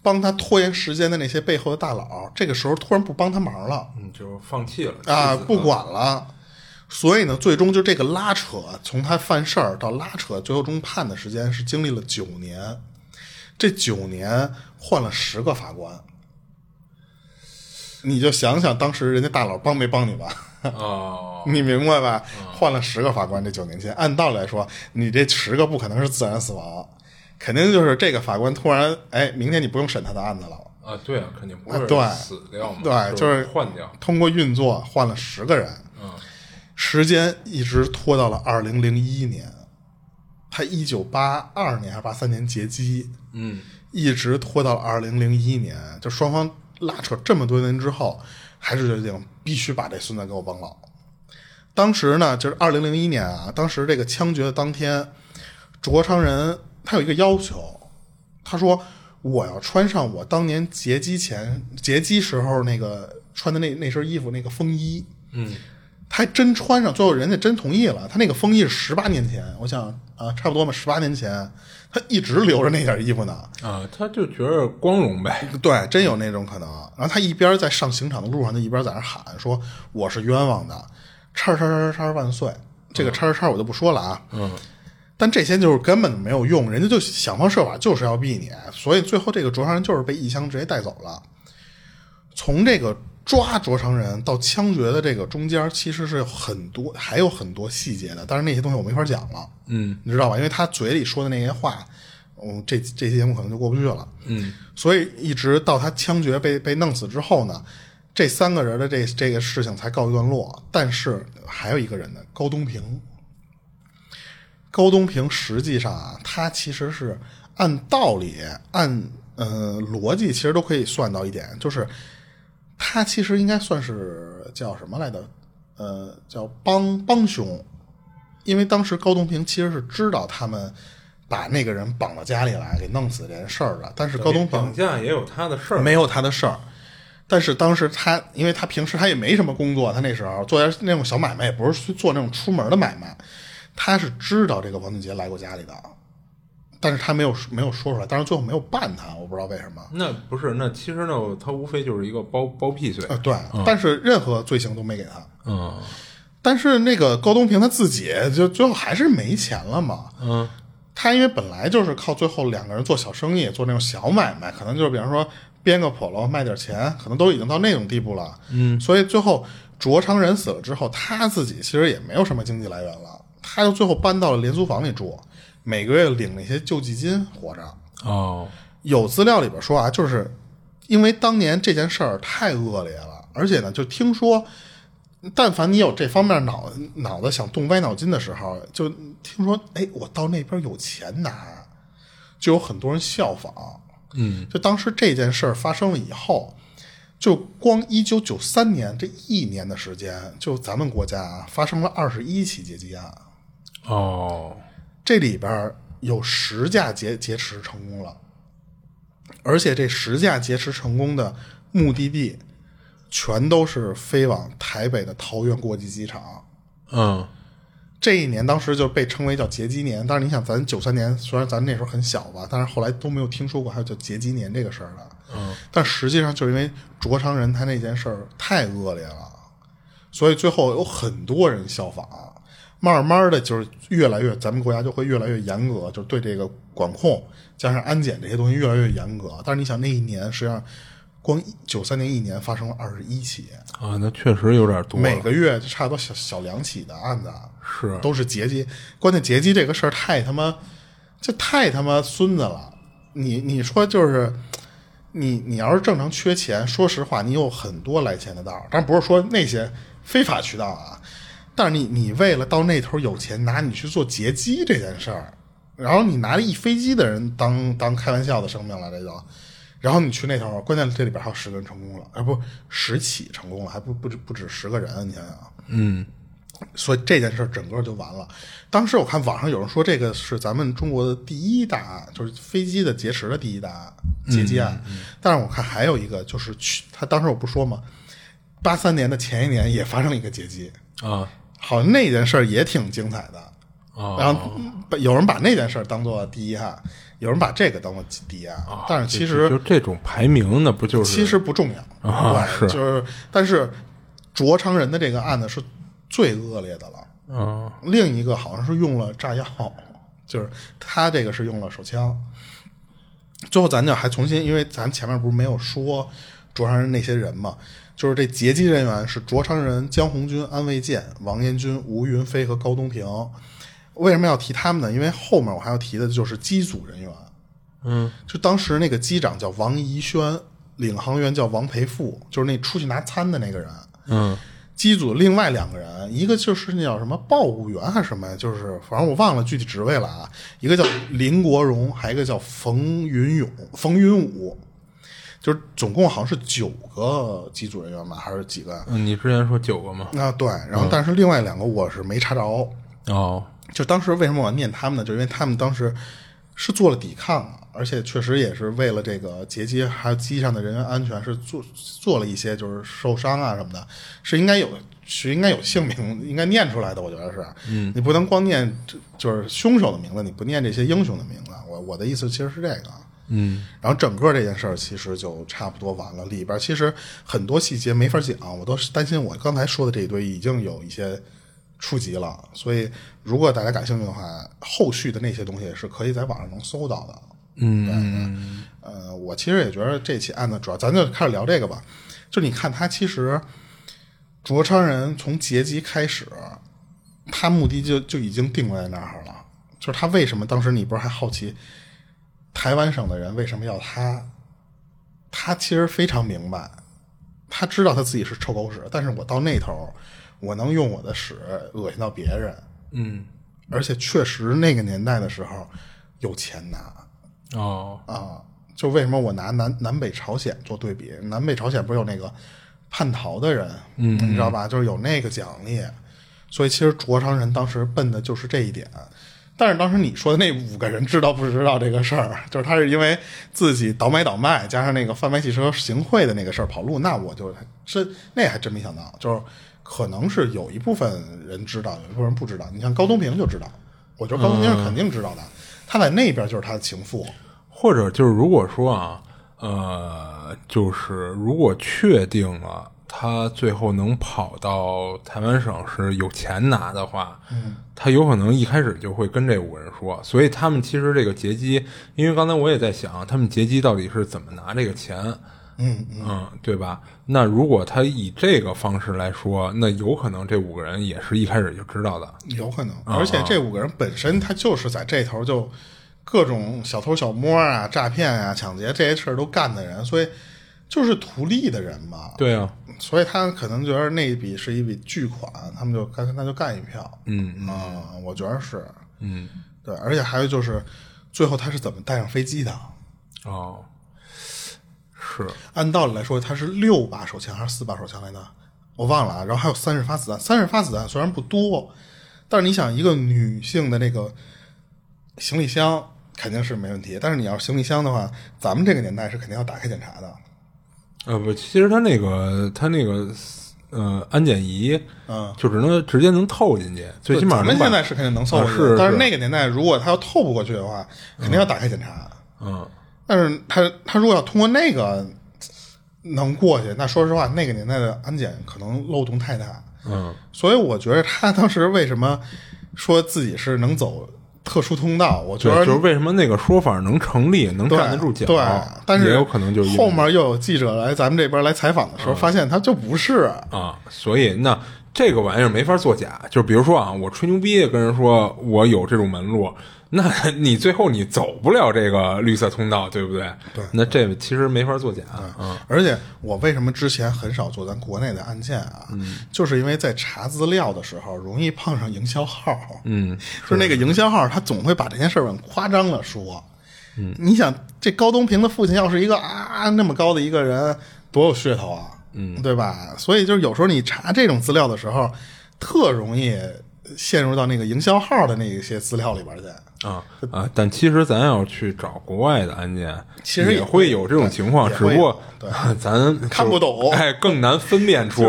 帮他拖延时间的那些背后的大佬，这个时候突然不帮他忙了嗯，就放弃了啊，不管了。所以呢，最终就这个拉扯，从他犯事儿到拉扯，最后终判的时间是经历了九年。这九年换了十个法官，你就想想当时人家大佬帮没帮你吧？哦，你明白吧？换了十个法官，这九年间，按道理来说，你这十个不可能是自然死亡，肯定就是这个法官突然，哎，明天你不用审他的案子了，啊，对啊，肯定不会对死掉嘛，对，就是换掉。通过运作换了十个人，嗯，时间一直拖到了二零零一年，他一九八二年还是八三年劫机，嗯，一直拖到了二零零一年，就双方拉扯这么多年之后，还是决定必须把这孙子给我崩了。当时呢，就是二零零一年啊，当时这个枪决的当天，卓昌仁他有一个要求，他说我要穿上我当年劫机前劫机时候那个穿的那那身衣服那个风衣，嗯，他还真穿上，最后人家真同意了。他那个风衣是十八年前，我想啊，差不多嘛，十八年前他一直留着那件衣服呢。啊，他就觉得光荣呗。对，真有那种可能。然后他一边在上刑场的路上，他一边在那喊说：“我是冤枉的，叉叉叉叉叉万岁！”这个叉叉叉我就不说了啊。嗯，但这些就是根本没有用，人家就想方设法就是要毙你，所以最后这个卓昌人就是被一枪直接带走了。从这个抓卓昌人到枪决的这个中间，其实是有很多还有很多细节的，但是那些东西我没法讲了，嗯你知道吧？因为他嘴里说的那些话，嗯，这这期节目可能就过不去了。嗯所以一直到他枪决被被弄死之后呢，这三个人的这这个事情才告一段落。但是还有一个人呢，高东平。高东平实际上啊，他其实是按道理、按呃逻辑，其实都可以算到一点，就是他其实应该算是叫什么来着？呃，叫帮帮凶，因为当时高东平其实是知道他们把那个人绑到家里来给弄死这件事儿的，但是高东平绑架也有他的事儿。没有他的事儿。但是当时他，因为他平时他也没什么工作，他那时候做点那种小买卖，也不是做那种出门的买卖，他是知道这个王俊杰来过家里的，但是他没有没有说出来，但是最后没有办他，我不知道为什么。那不是，那其实呢，他无非就是一个包包庇罪。呃，对，但是任何罪行都没给他。嗯但是那个高东平他自己就最后还是没钱了嘛，嗯他因为本来就是靠最后两个人做小生意，做那种小买卖，可能就是比方说编个 polo 卖点钱，可能都已经到那种地步了。嗯，所以最后卓长仁死了之后，他自己其实也没有什么经济来源了，他就最后搬到了廉租房里住，每个月领那些救济金活着。哦有资料里边说啊，就是因为当年这件事儿太恶劣了，而且呢，就听说，但凡你有这方面脑脑子想动歪脑筋的时候，就听说，哎，我到那边有钱拿，就有很多人效仿。嗯就当时这件事儿发生了以后，就光一九九三年这一年的时间，就咱们国家啊发生了二十一起劫机案。哦这里边有十架劫劫持成功了，而且这十架劫持成功的目的地，全都是飞往台北的桃园国际机场。嗯这一年当时就被称为叫劫机年，但是你想，咱九三年虽然咱那时候很小吧，但是后来都没有听说过还有叫劫机年这个事儿了。嗯，但实际上就是因为卓昌人他那件事儿太恶劣了，所以最后有很多人效仿，慢慢的就是越来越，咱们国家就会越来越严格，就是对这个管控加上安检这些东西越来越严格。但是你想那一年实际上光九三年一年发生了二十一起，啊，那确实有点多。每个月就差不多小小两起的案子，啊是都是劫机。关键劫机这个事儿太他妈，这太他妈孙子了。你你说就是，你你要是正常缺钱，说实话，你有很多来钱的道儿，但不是说那些非法渠道啊。但是你你为了到那头有钱，拿你去做劫机这件事儿，然后你拿了一飞机的人当当开玩笑的生命了，这就。然后你去那头，关键这里边还有十个人成功了，啊不，十起成功了，还不不止不止十个人，你想想。嗯所以这件事儿整个就完了。当时我看网上有人说这个是咱们中国的第一大案，就是飞机的劫持的第一大案劫机案。但是我看还有一个，就是去他当时我不说嘛，八三年的前一年也发生了一个劫机，啊好像那件事儿也挺精彩的。啊，然后把有人把那件事儿当做第一案，有人把这个当做第一案，但是其实就这种排名，那不就是其实不重要，啊对，是就是但是卓昌人的这个案子是最恶劣的了。嗯另一个好像是用了炸药，就是他这个是用了手枪。最后咱就还重新，因为咱前面不是没有说卓昌人那些人嘛，就是这劫机人员是卓昌人江红军、安卫健、王彦军、吴云飞和高东平。为什么要提他们呢？因为后面我还要提的就是机组人员。嗯就当时那个机长叫王宜轩，领航员叫王培富，就是那出去拿餐的那个人。嗯机组另外两个人，一个就是那叫什么报务员还是什么，就是反正我忘了具体职位了啊。一个叫林国荣，还有一个叫冯云勇、冯云武，就是总共好像是九个机组人员吧，还是几个？嗯，你之前说九个吗？啊，对。然后但是另外两个我是没查着。哦，就当时为什么我要念他们呢？就因为他们当时是做了抵抗啊，而且确实也是为了这个劫机还有机上的人员安全，是做做了一些就是受伤啊什么的，是应该有是应该有姓名应该念出来的，我觉得是。嗯，你不能光念就是凶手的名字，你不念这些英雄的名字。我我的意思其实是这个。嗯然后整个这件事儿其实就差不多完了，里边其实很多细节没法讲，我都是担心我刚才说的这一堆已经有一些触及了，所以如果大家感兴趣的话，后续的那些东西是可以在网上能搜到的。嗯呃，我其实也觉得这起案子主要，咱就开始聊这个吧。就你看他其实卓昌人从劫机开始，他目的就就已经定在那儿了。就是他为什么当时你不是还好奇台湾省的人为什么要他？他其实非常明白，他知道他自己是臭狗屎，但是我到那头，我能用我的屎恶心到别人，嗯而且确实那个年代的时候有钱拿。哦啊，就为什么我拿南南北朝鲜做对比？南北朝鲜不是有那个叛逃的人，嗯，你知道吧？就是有那个奖励，所以其实卓昌人当时奔的就是这一点。但是当时你说的那五个人知道不知道这个事儿？就是他是因为自己倒买倒卖，加上那个贩卖汽车行贿的那个事儿跑路，那我就真那还真没想到，就是可能是有一部分人知道，有一部分人不知道。你像高东平就知道，我觉得高东平是肯定知道的，他在那边就是他的情妇。或者就是如果说啊，呃，就是如果确定了他最后能跑到台湾省是有钱拿的话，嗯，他有可能一开始就会跟这五个人说，所以他们其实这个劫机，因为刚才我也在想，他们劫机到底是怎么拿这个钱，嗯嗯，对吧？那如果他以这个方式来说，那有可能这五个人也是一开始就知道的，有可能，而且这五个人本身他就是在这头就各种小偷小摸啊、诈骗啊、抢劫这些事儿都干的人，所以就是图利的人嘛。对啊，所以他可能觉得那一笔是一笔巨款，他们就干那就干一票。嗯嗯啊、我觉得是嗯，对，而且还有就是最后他是怎么带上飞机的？哦，是，按道理来说，他是六把手枪还是四把手枪来的？我忘了啊。然后还有三十发子弹，三十发子弹虽然不多，但是你想，一个女性的那个行李箱肯定是没问题，但是你要是行李箱的话，咱们这个年代是肯定要打开检查的。呃不，其实他那个他那个呃安检仪，嗯，就只能直接能透进去，最起码咱能把们现在是肯定能凑过去，啊是但是是那个年代如果他要透不过去的话，肯定要打开检查。嗯但是他他如果要通过那个能过去，那说实话，那个年代的安检可能漏洞太大。嗯所以我觉得他当时为什么说自己是能走特殊通道？我觉，得就是为什么那个说法能成立，能站得住脚，对，但是也有可能就是后面又有记者来咱们这边来采访的时候，发现他就不是。啊，所以那这个玩意儿没法作假。就比如说啊，我吹牛逼跟人说我有这种门路，那你最后你走不了这个绿色通道，对不对？对那这其实没法作假。嗯而且我为什么之前很少做咱国内的案件啊？嗯就是因为在查资料的时候容易碰上营销号。嗯，就是那个营销号，他总会把这件事儿往夸张了说。嗯，你想这高东平的父亲要是一个啊那么高的一个人，多有噱头啊，嗯，对吧？所以就是有时候你查这种资料的时候，特容易陷入到那个营销号的那一些资料里边去。啊啊！但其实咱要去找国外的案件，其实也也会有这种情况，只不过对 咱看不懂哎，更难分辨出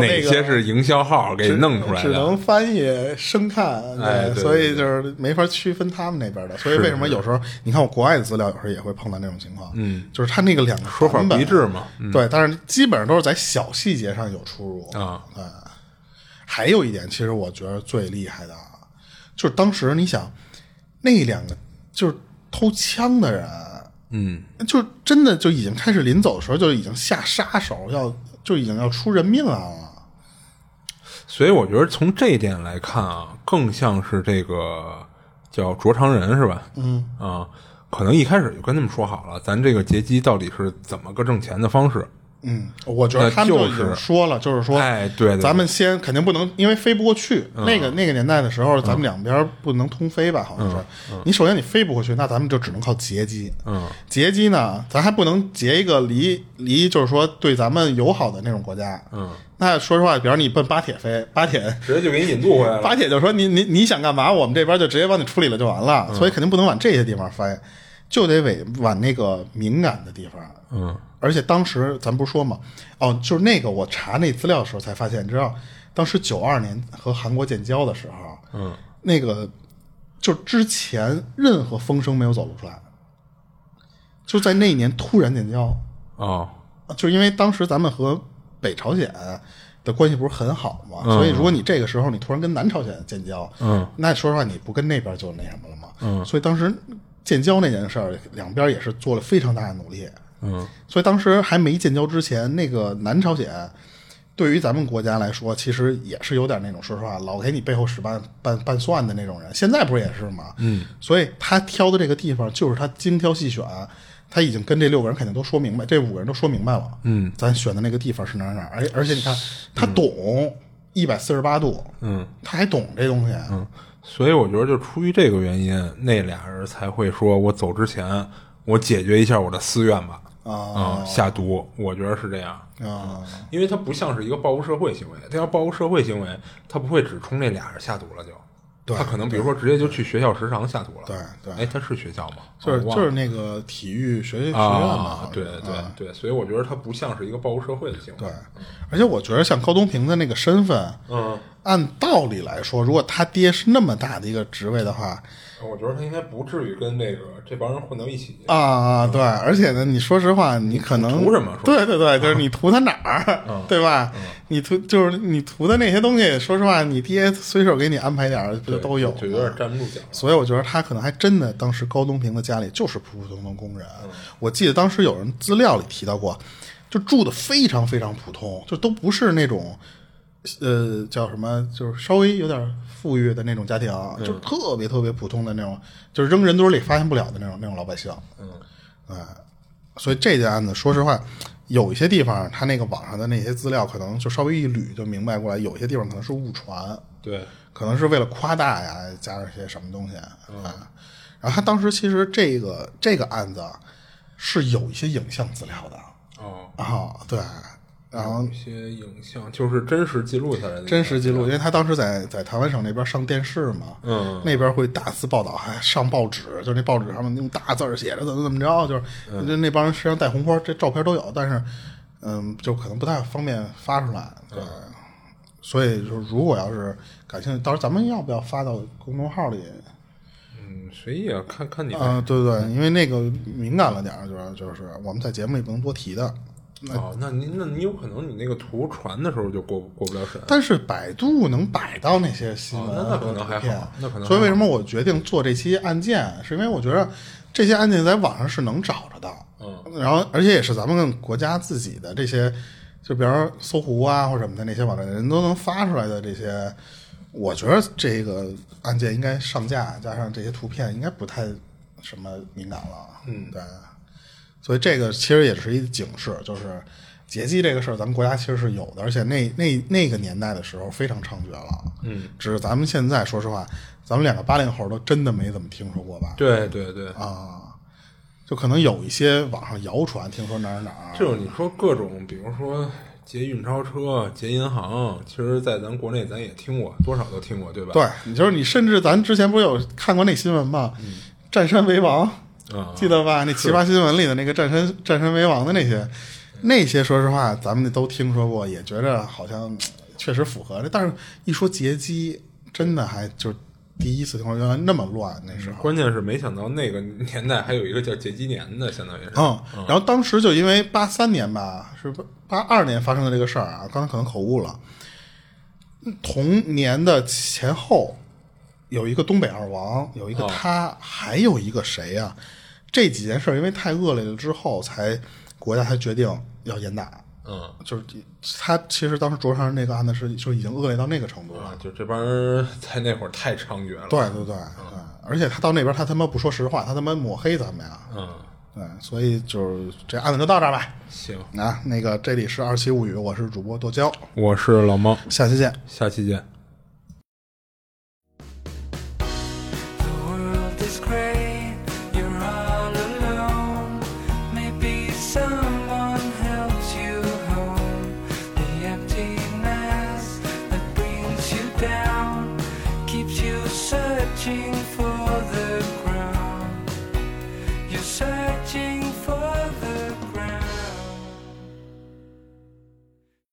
哪些是营销号给弄出来的只能。翻译生看，哎对所以就是没法区分他们那边的。所以为什么有时候你看我国外的资料，有时候也会碰到那种情况，嗯，就是他那个两个说法一致嘛嗯对，但是基本上都是在小细节上有出入啊。还有一点，其实我觉得最厉害的啊，就是当时你想那两个就是偷枪的人，嗯，就真的就已经开始临走的时候就已经下杀手，要就已经要出人命案了。所以我觉得从这一点来看啊，更像是这个叫卓长仁是吧？嗯啊，可能一开始就跟他们说好了，咱这个劫机到底是怎么个挣钱的方式。嗯，我觉得他们就就是已经说了，就是说，哎对咱们先肯定不能，因为飞不过去。那个那个年代的时候，咱们两边不能通飞吧？好像是。你首先你飞不过去，那咱们就只能靠劫机。嗯，劫机呢，咱还不能劫一个离离，就是说对咱们友好的那种国家。嗯，那说实话，比如你奔巴铁飞，巴铁直接就给你引渡回来了巴铁就说你你你想干嘛，我们这边就直接帮你处理了就完了，所以肯定不能往这些地方飞，就得往往那个敏感的地方。嗯，而且当时咱不是说嘛，哦，就是那个我查那资料的时候才发现，你知道，当时九二年和韩国建交的时候，嗯，那个就之前任何风声没有走露出来，就在那一年突然建交，哦，就因为当时咱们和北朝鲜的关系不是很好嘛，所以如果你这个时候你突然跟南朝鲜建交，嗯，那说实话你不跟那边就那什么了嘛，嗯，所以当时建交那件事儿，两边也是做了非常大的努力，嗯，所以当时还没建交之前，那个南朝鲜对于咱们国家来说，其实也是有点那种说实话，老给你背后使绊绊绊算的那种人。现在不是也是吗？嗯，所以他挑的这个地方就是他精挑细选，他已经跟这六个人肯定都说明白，这五个人都说明白了。嗯，咱选的那个地方是哪儿哪儿，而而且你看他懂一百四十八度，嗯，他还懂这东西，嗯，所以我觉得就出于这个原因，那俩人才会说我走之前，我解决一下我的私怨吧。啊下毒，我觉得是这样。啊，因为他不像是一个报复社会行为，他要报复社会行为，他不会只冲这俩人下毒了就，对他可能比如说直接就去学校食堂下毒了。对对哎，他是学校吗？就是就是那个体育学学院嘛啊，，对对啊对，所以我觉得他不像是一个报复社会的行为。对，而且我觉得像高东平的那个身份，嗯，按道理来说，如果他爹是那么大的一个职位的话，我觉得他应该不至于跟这个这帮人混到一起。啊啊，对，而且呢，你说实话，你可能图什么对对对，就是你图他哪儿，对吧？你图就是你图的那些东西，说实话，你爹随手给你安排点儿，不就都有就有点？站不住脚。所以我觉得他可能还真的，当时高东平的家里就是普普通通工人。我记得当时有人资料里提到过，就住的非常非常普通，就都不是那种，呃，叫什么，就是稍微有点富裕的那种家庭，就是特别特别普通的那种，就是扔人堆里发现不了的那种那种老百姓。嗯，哎，所以这件案子，说实话。有一些地方，他那个网上的那些资料，可能就稍微一捋就明白过来；有些地方可能是误传，对，可能是为了夸大呀，加上些什么东西啊。然后他当时其实这个这个案子是有一些影像资料的哦，啊，对，然后一些影像就是真实记录下来的，真实记录，因为他当时在在台湾省那边上电视嘛，嗯，那边会大肆报道，还上报纸，就是那报纸上面用大字写着怎么怎么着，就是、嗯就那帮人身上带红花，这照片都有，但是嗯，就可能不太方便发出来，对。嗯所以，就是如果要是感兴趣，到时候咱们要不要发到公众号里？嗯，随意啊，看看你呗。啊、对对，因为那个敏感了点儿，就是就是我们在节目里不能多提的。哦，那您那你有可能你那个图传的时候就过过不了审。但是百度能摆到那些新闻哦那可能还好那可能所以为什么我决定做这期案件，是因为我觉得这些案件在网上是能找着的。嗯，然后而且也是咱们国家自己的这些，就比如搜狐啊或者什么的那些网站人都能发出来的这些，我觉得这个案件应该上架，加上这些图片应该不太什么敏感了。嗯对。所以这个其实也是一警示，就是劫机这个事儿，咱们国家其实是有的，而且那那那个年代的时候非常猖獗了。嗯，只是咱们现在说实话，咱们两个八零后都真的没怎么听说过吧？对对对，啊，就可能有一些网上谣传，听说哪儿哪儿就是你说各种，比如说劫运钞车、劫银行，其实，在咱国内咱也听过，多少都听过，对吧？对，你就是你，甚至咱之前不是有看过那新闻吗？占山为王，啊，记得吧？那奇葩新闻里的那个战神 战神为王的那些，那些说实话，咱们都听说过，也觉着好像 确实符合。但是一说劫机，真的还就第一次听说原来那么乱，那时候。关键是没想到那个年代还有一个叫劫机年的，相当于是。嗯，然后当时就因为八三年吧，是八八二年发生的这个事儿啊，刚才可能口误了。同年的前后，有一个东北二王，有一个他，还有一个谁呀、这几件事儿因为太恶劣了之后，才国家才决定要严打。嗯，就是他其实当时卓上那个案子是就已经恶劣到那个程度了。啊，就这帮人 在那会儿太猖獗了。对对对，对，而且他到那边他他妈不说实话，他他妈抹黑咱们呀。嗯，对，所以就是这案子就到这儿吧。行，啊，那个这里是二七物语，我是主播剁椒，我是老猫，下期见。下期见。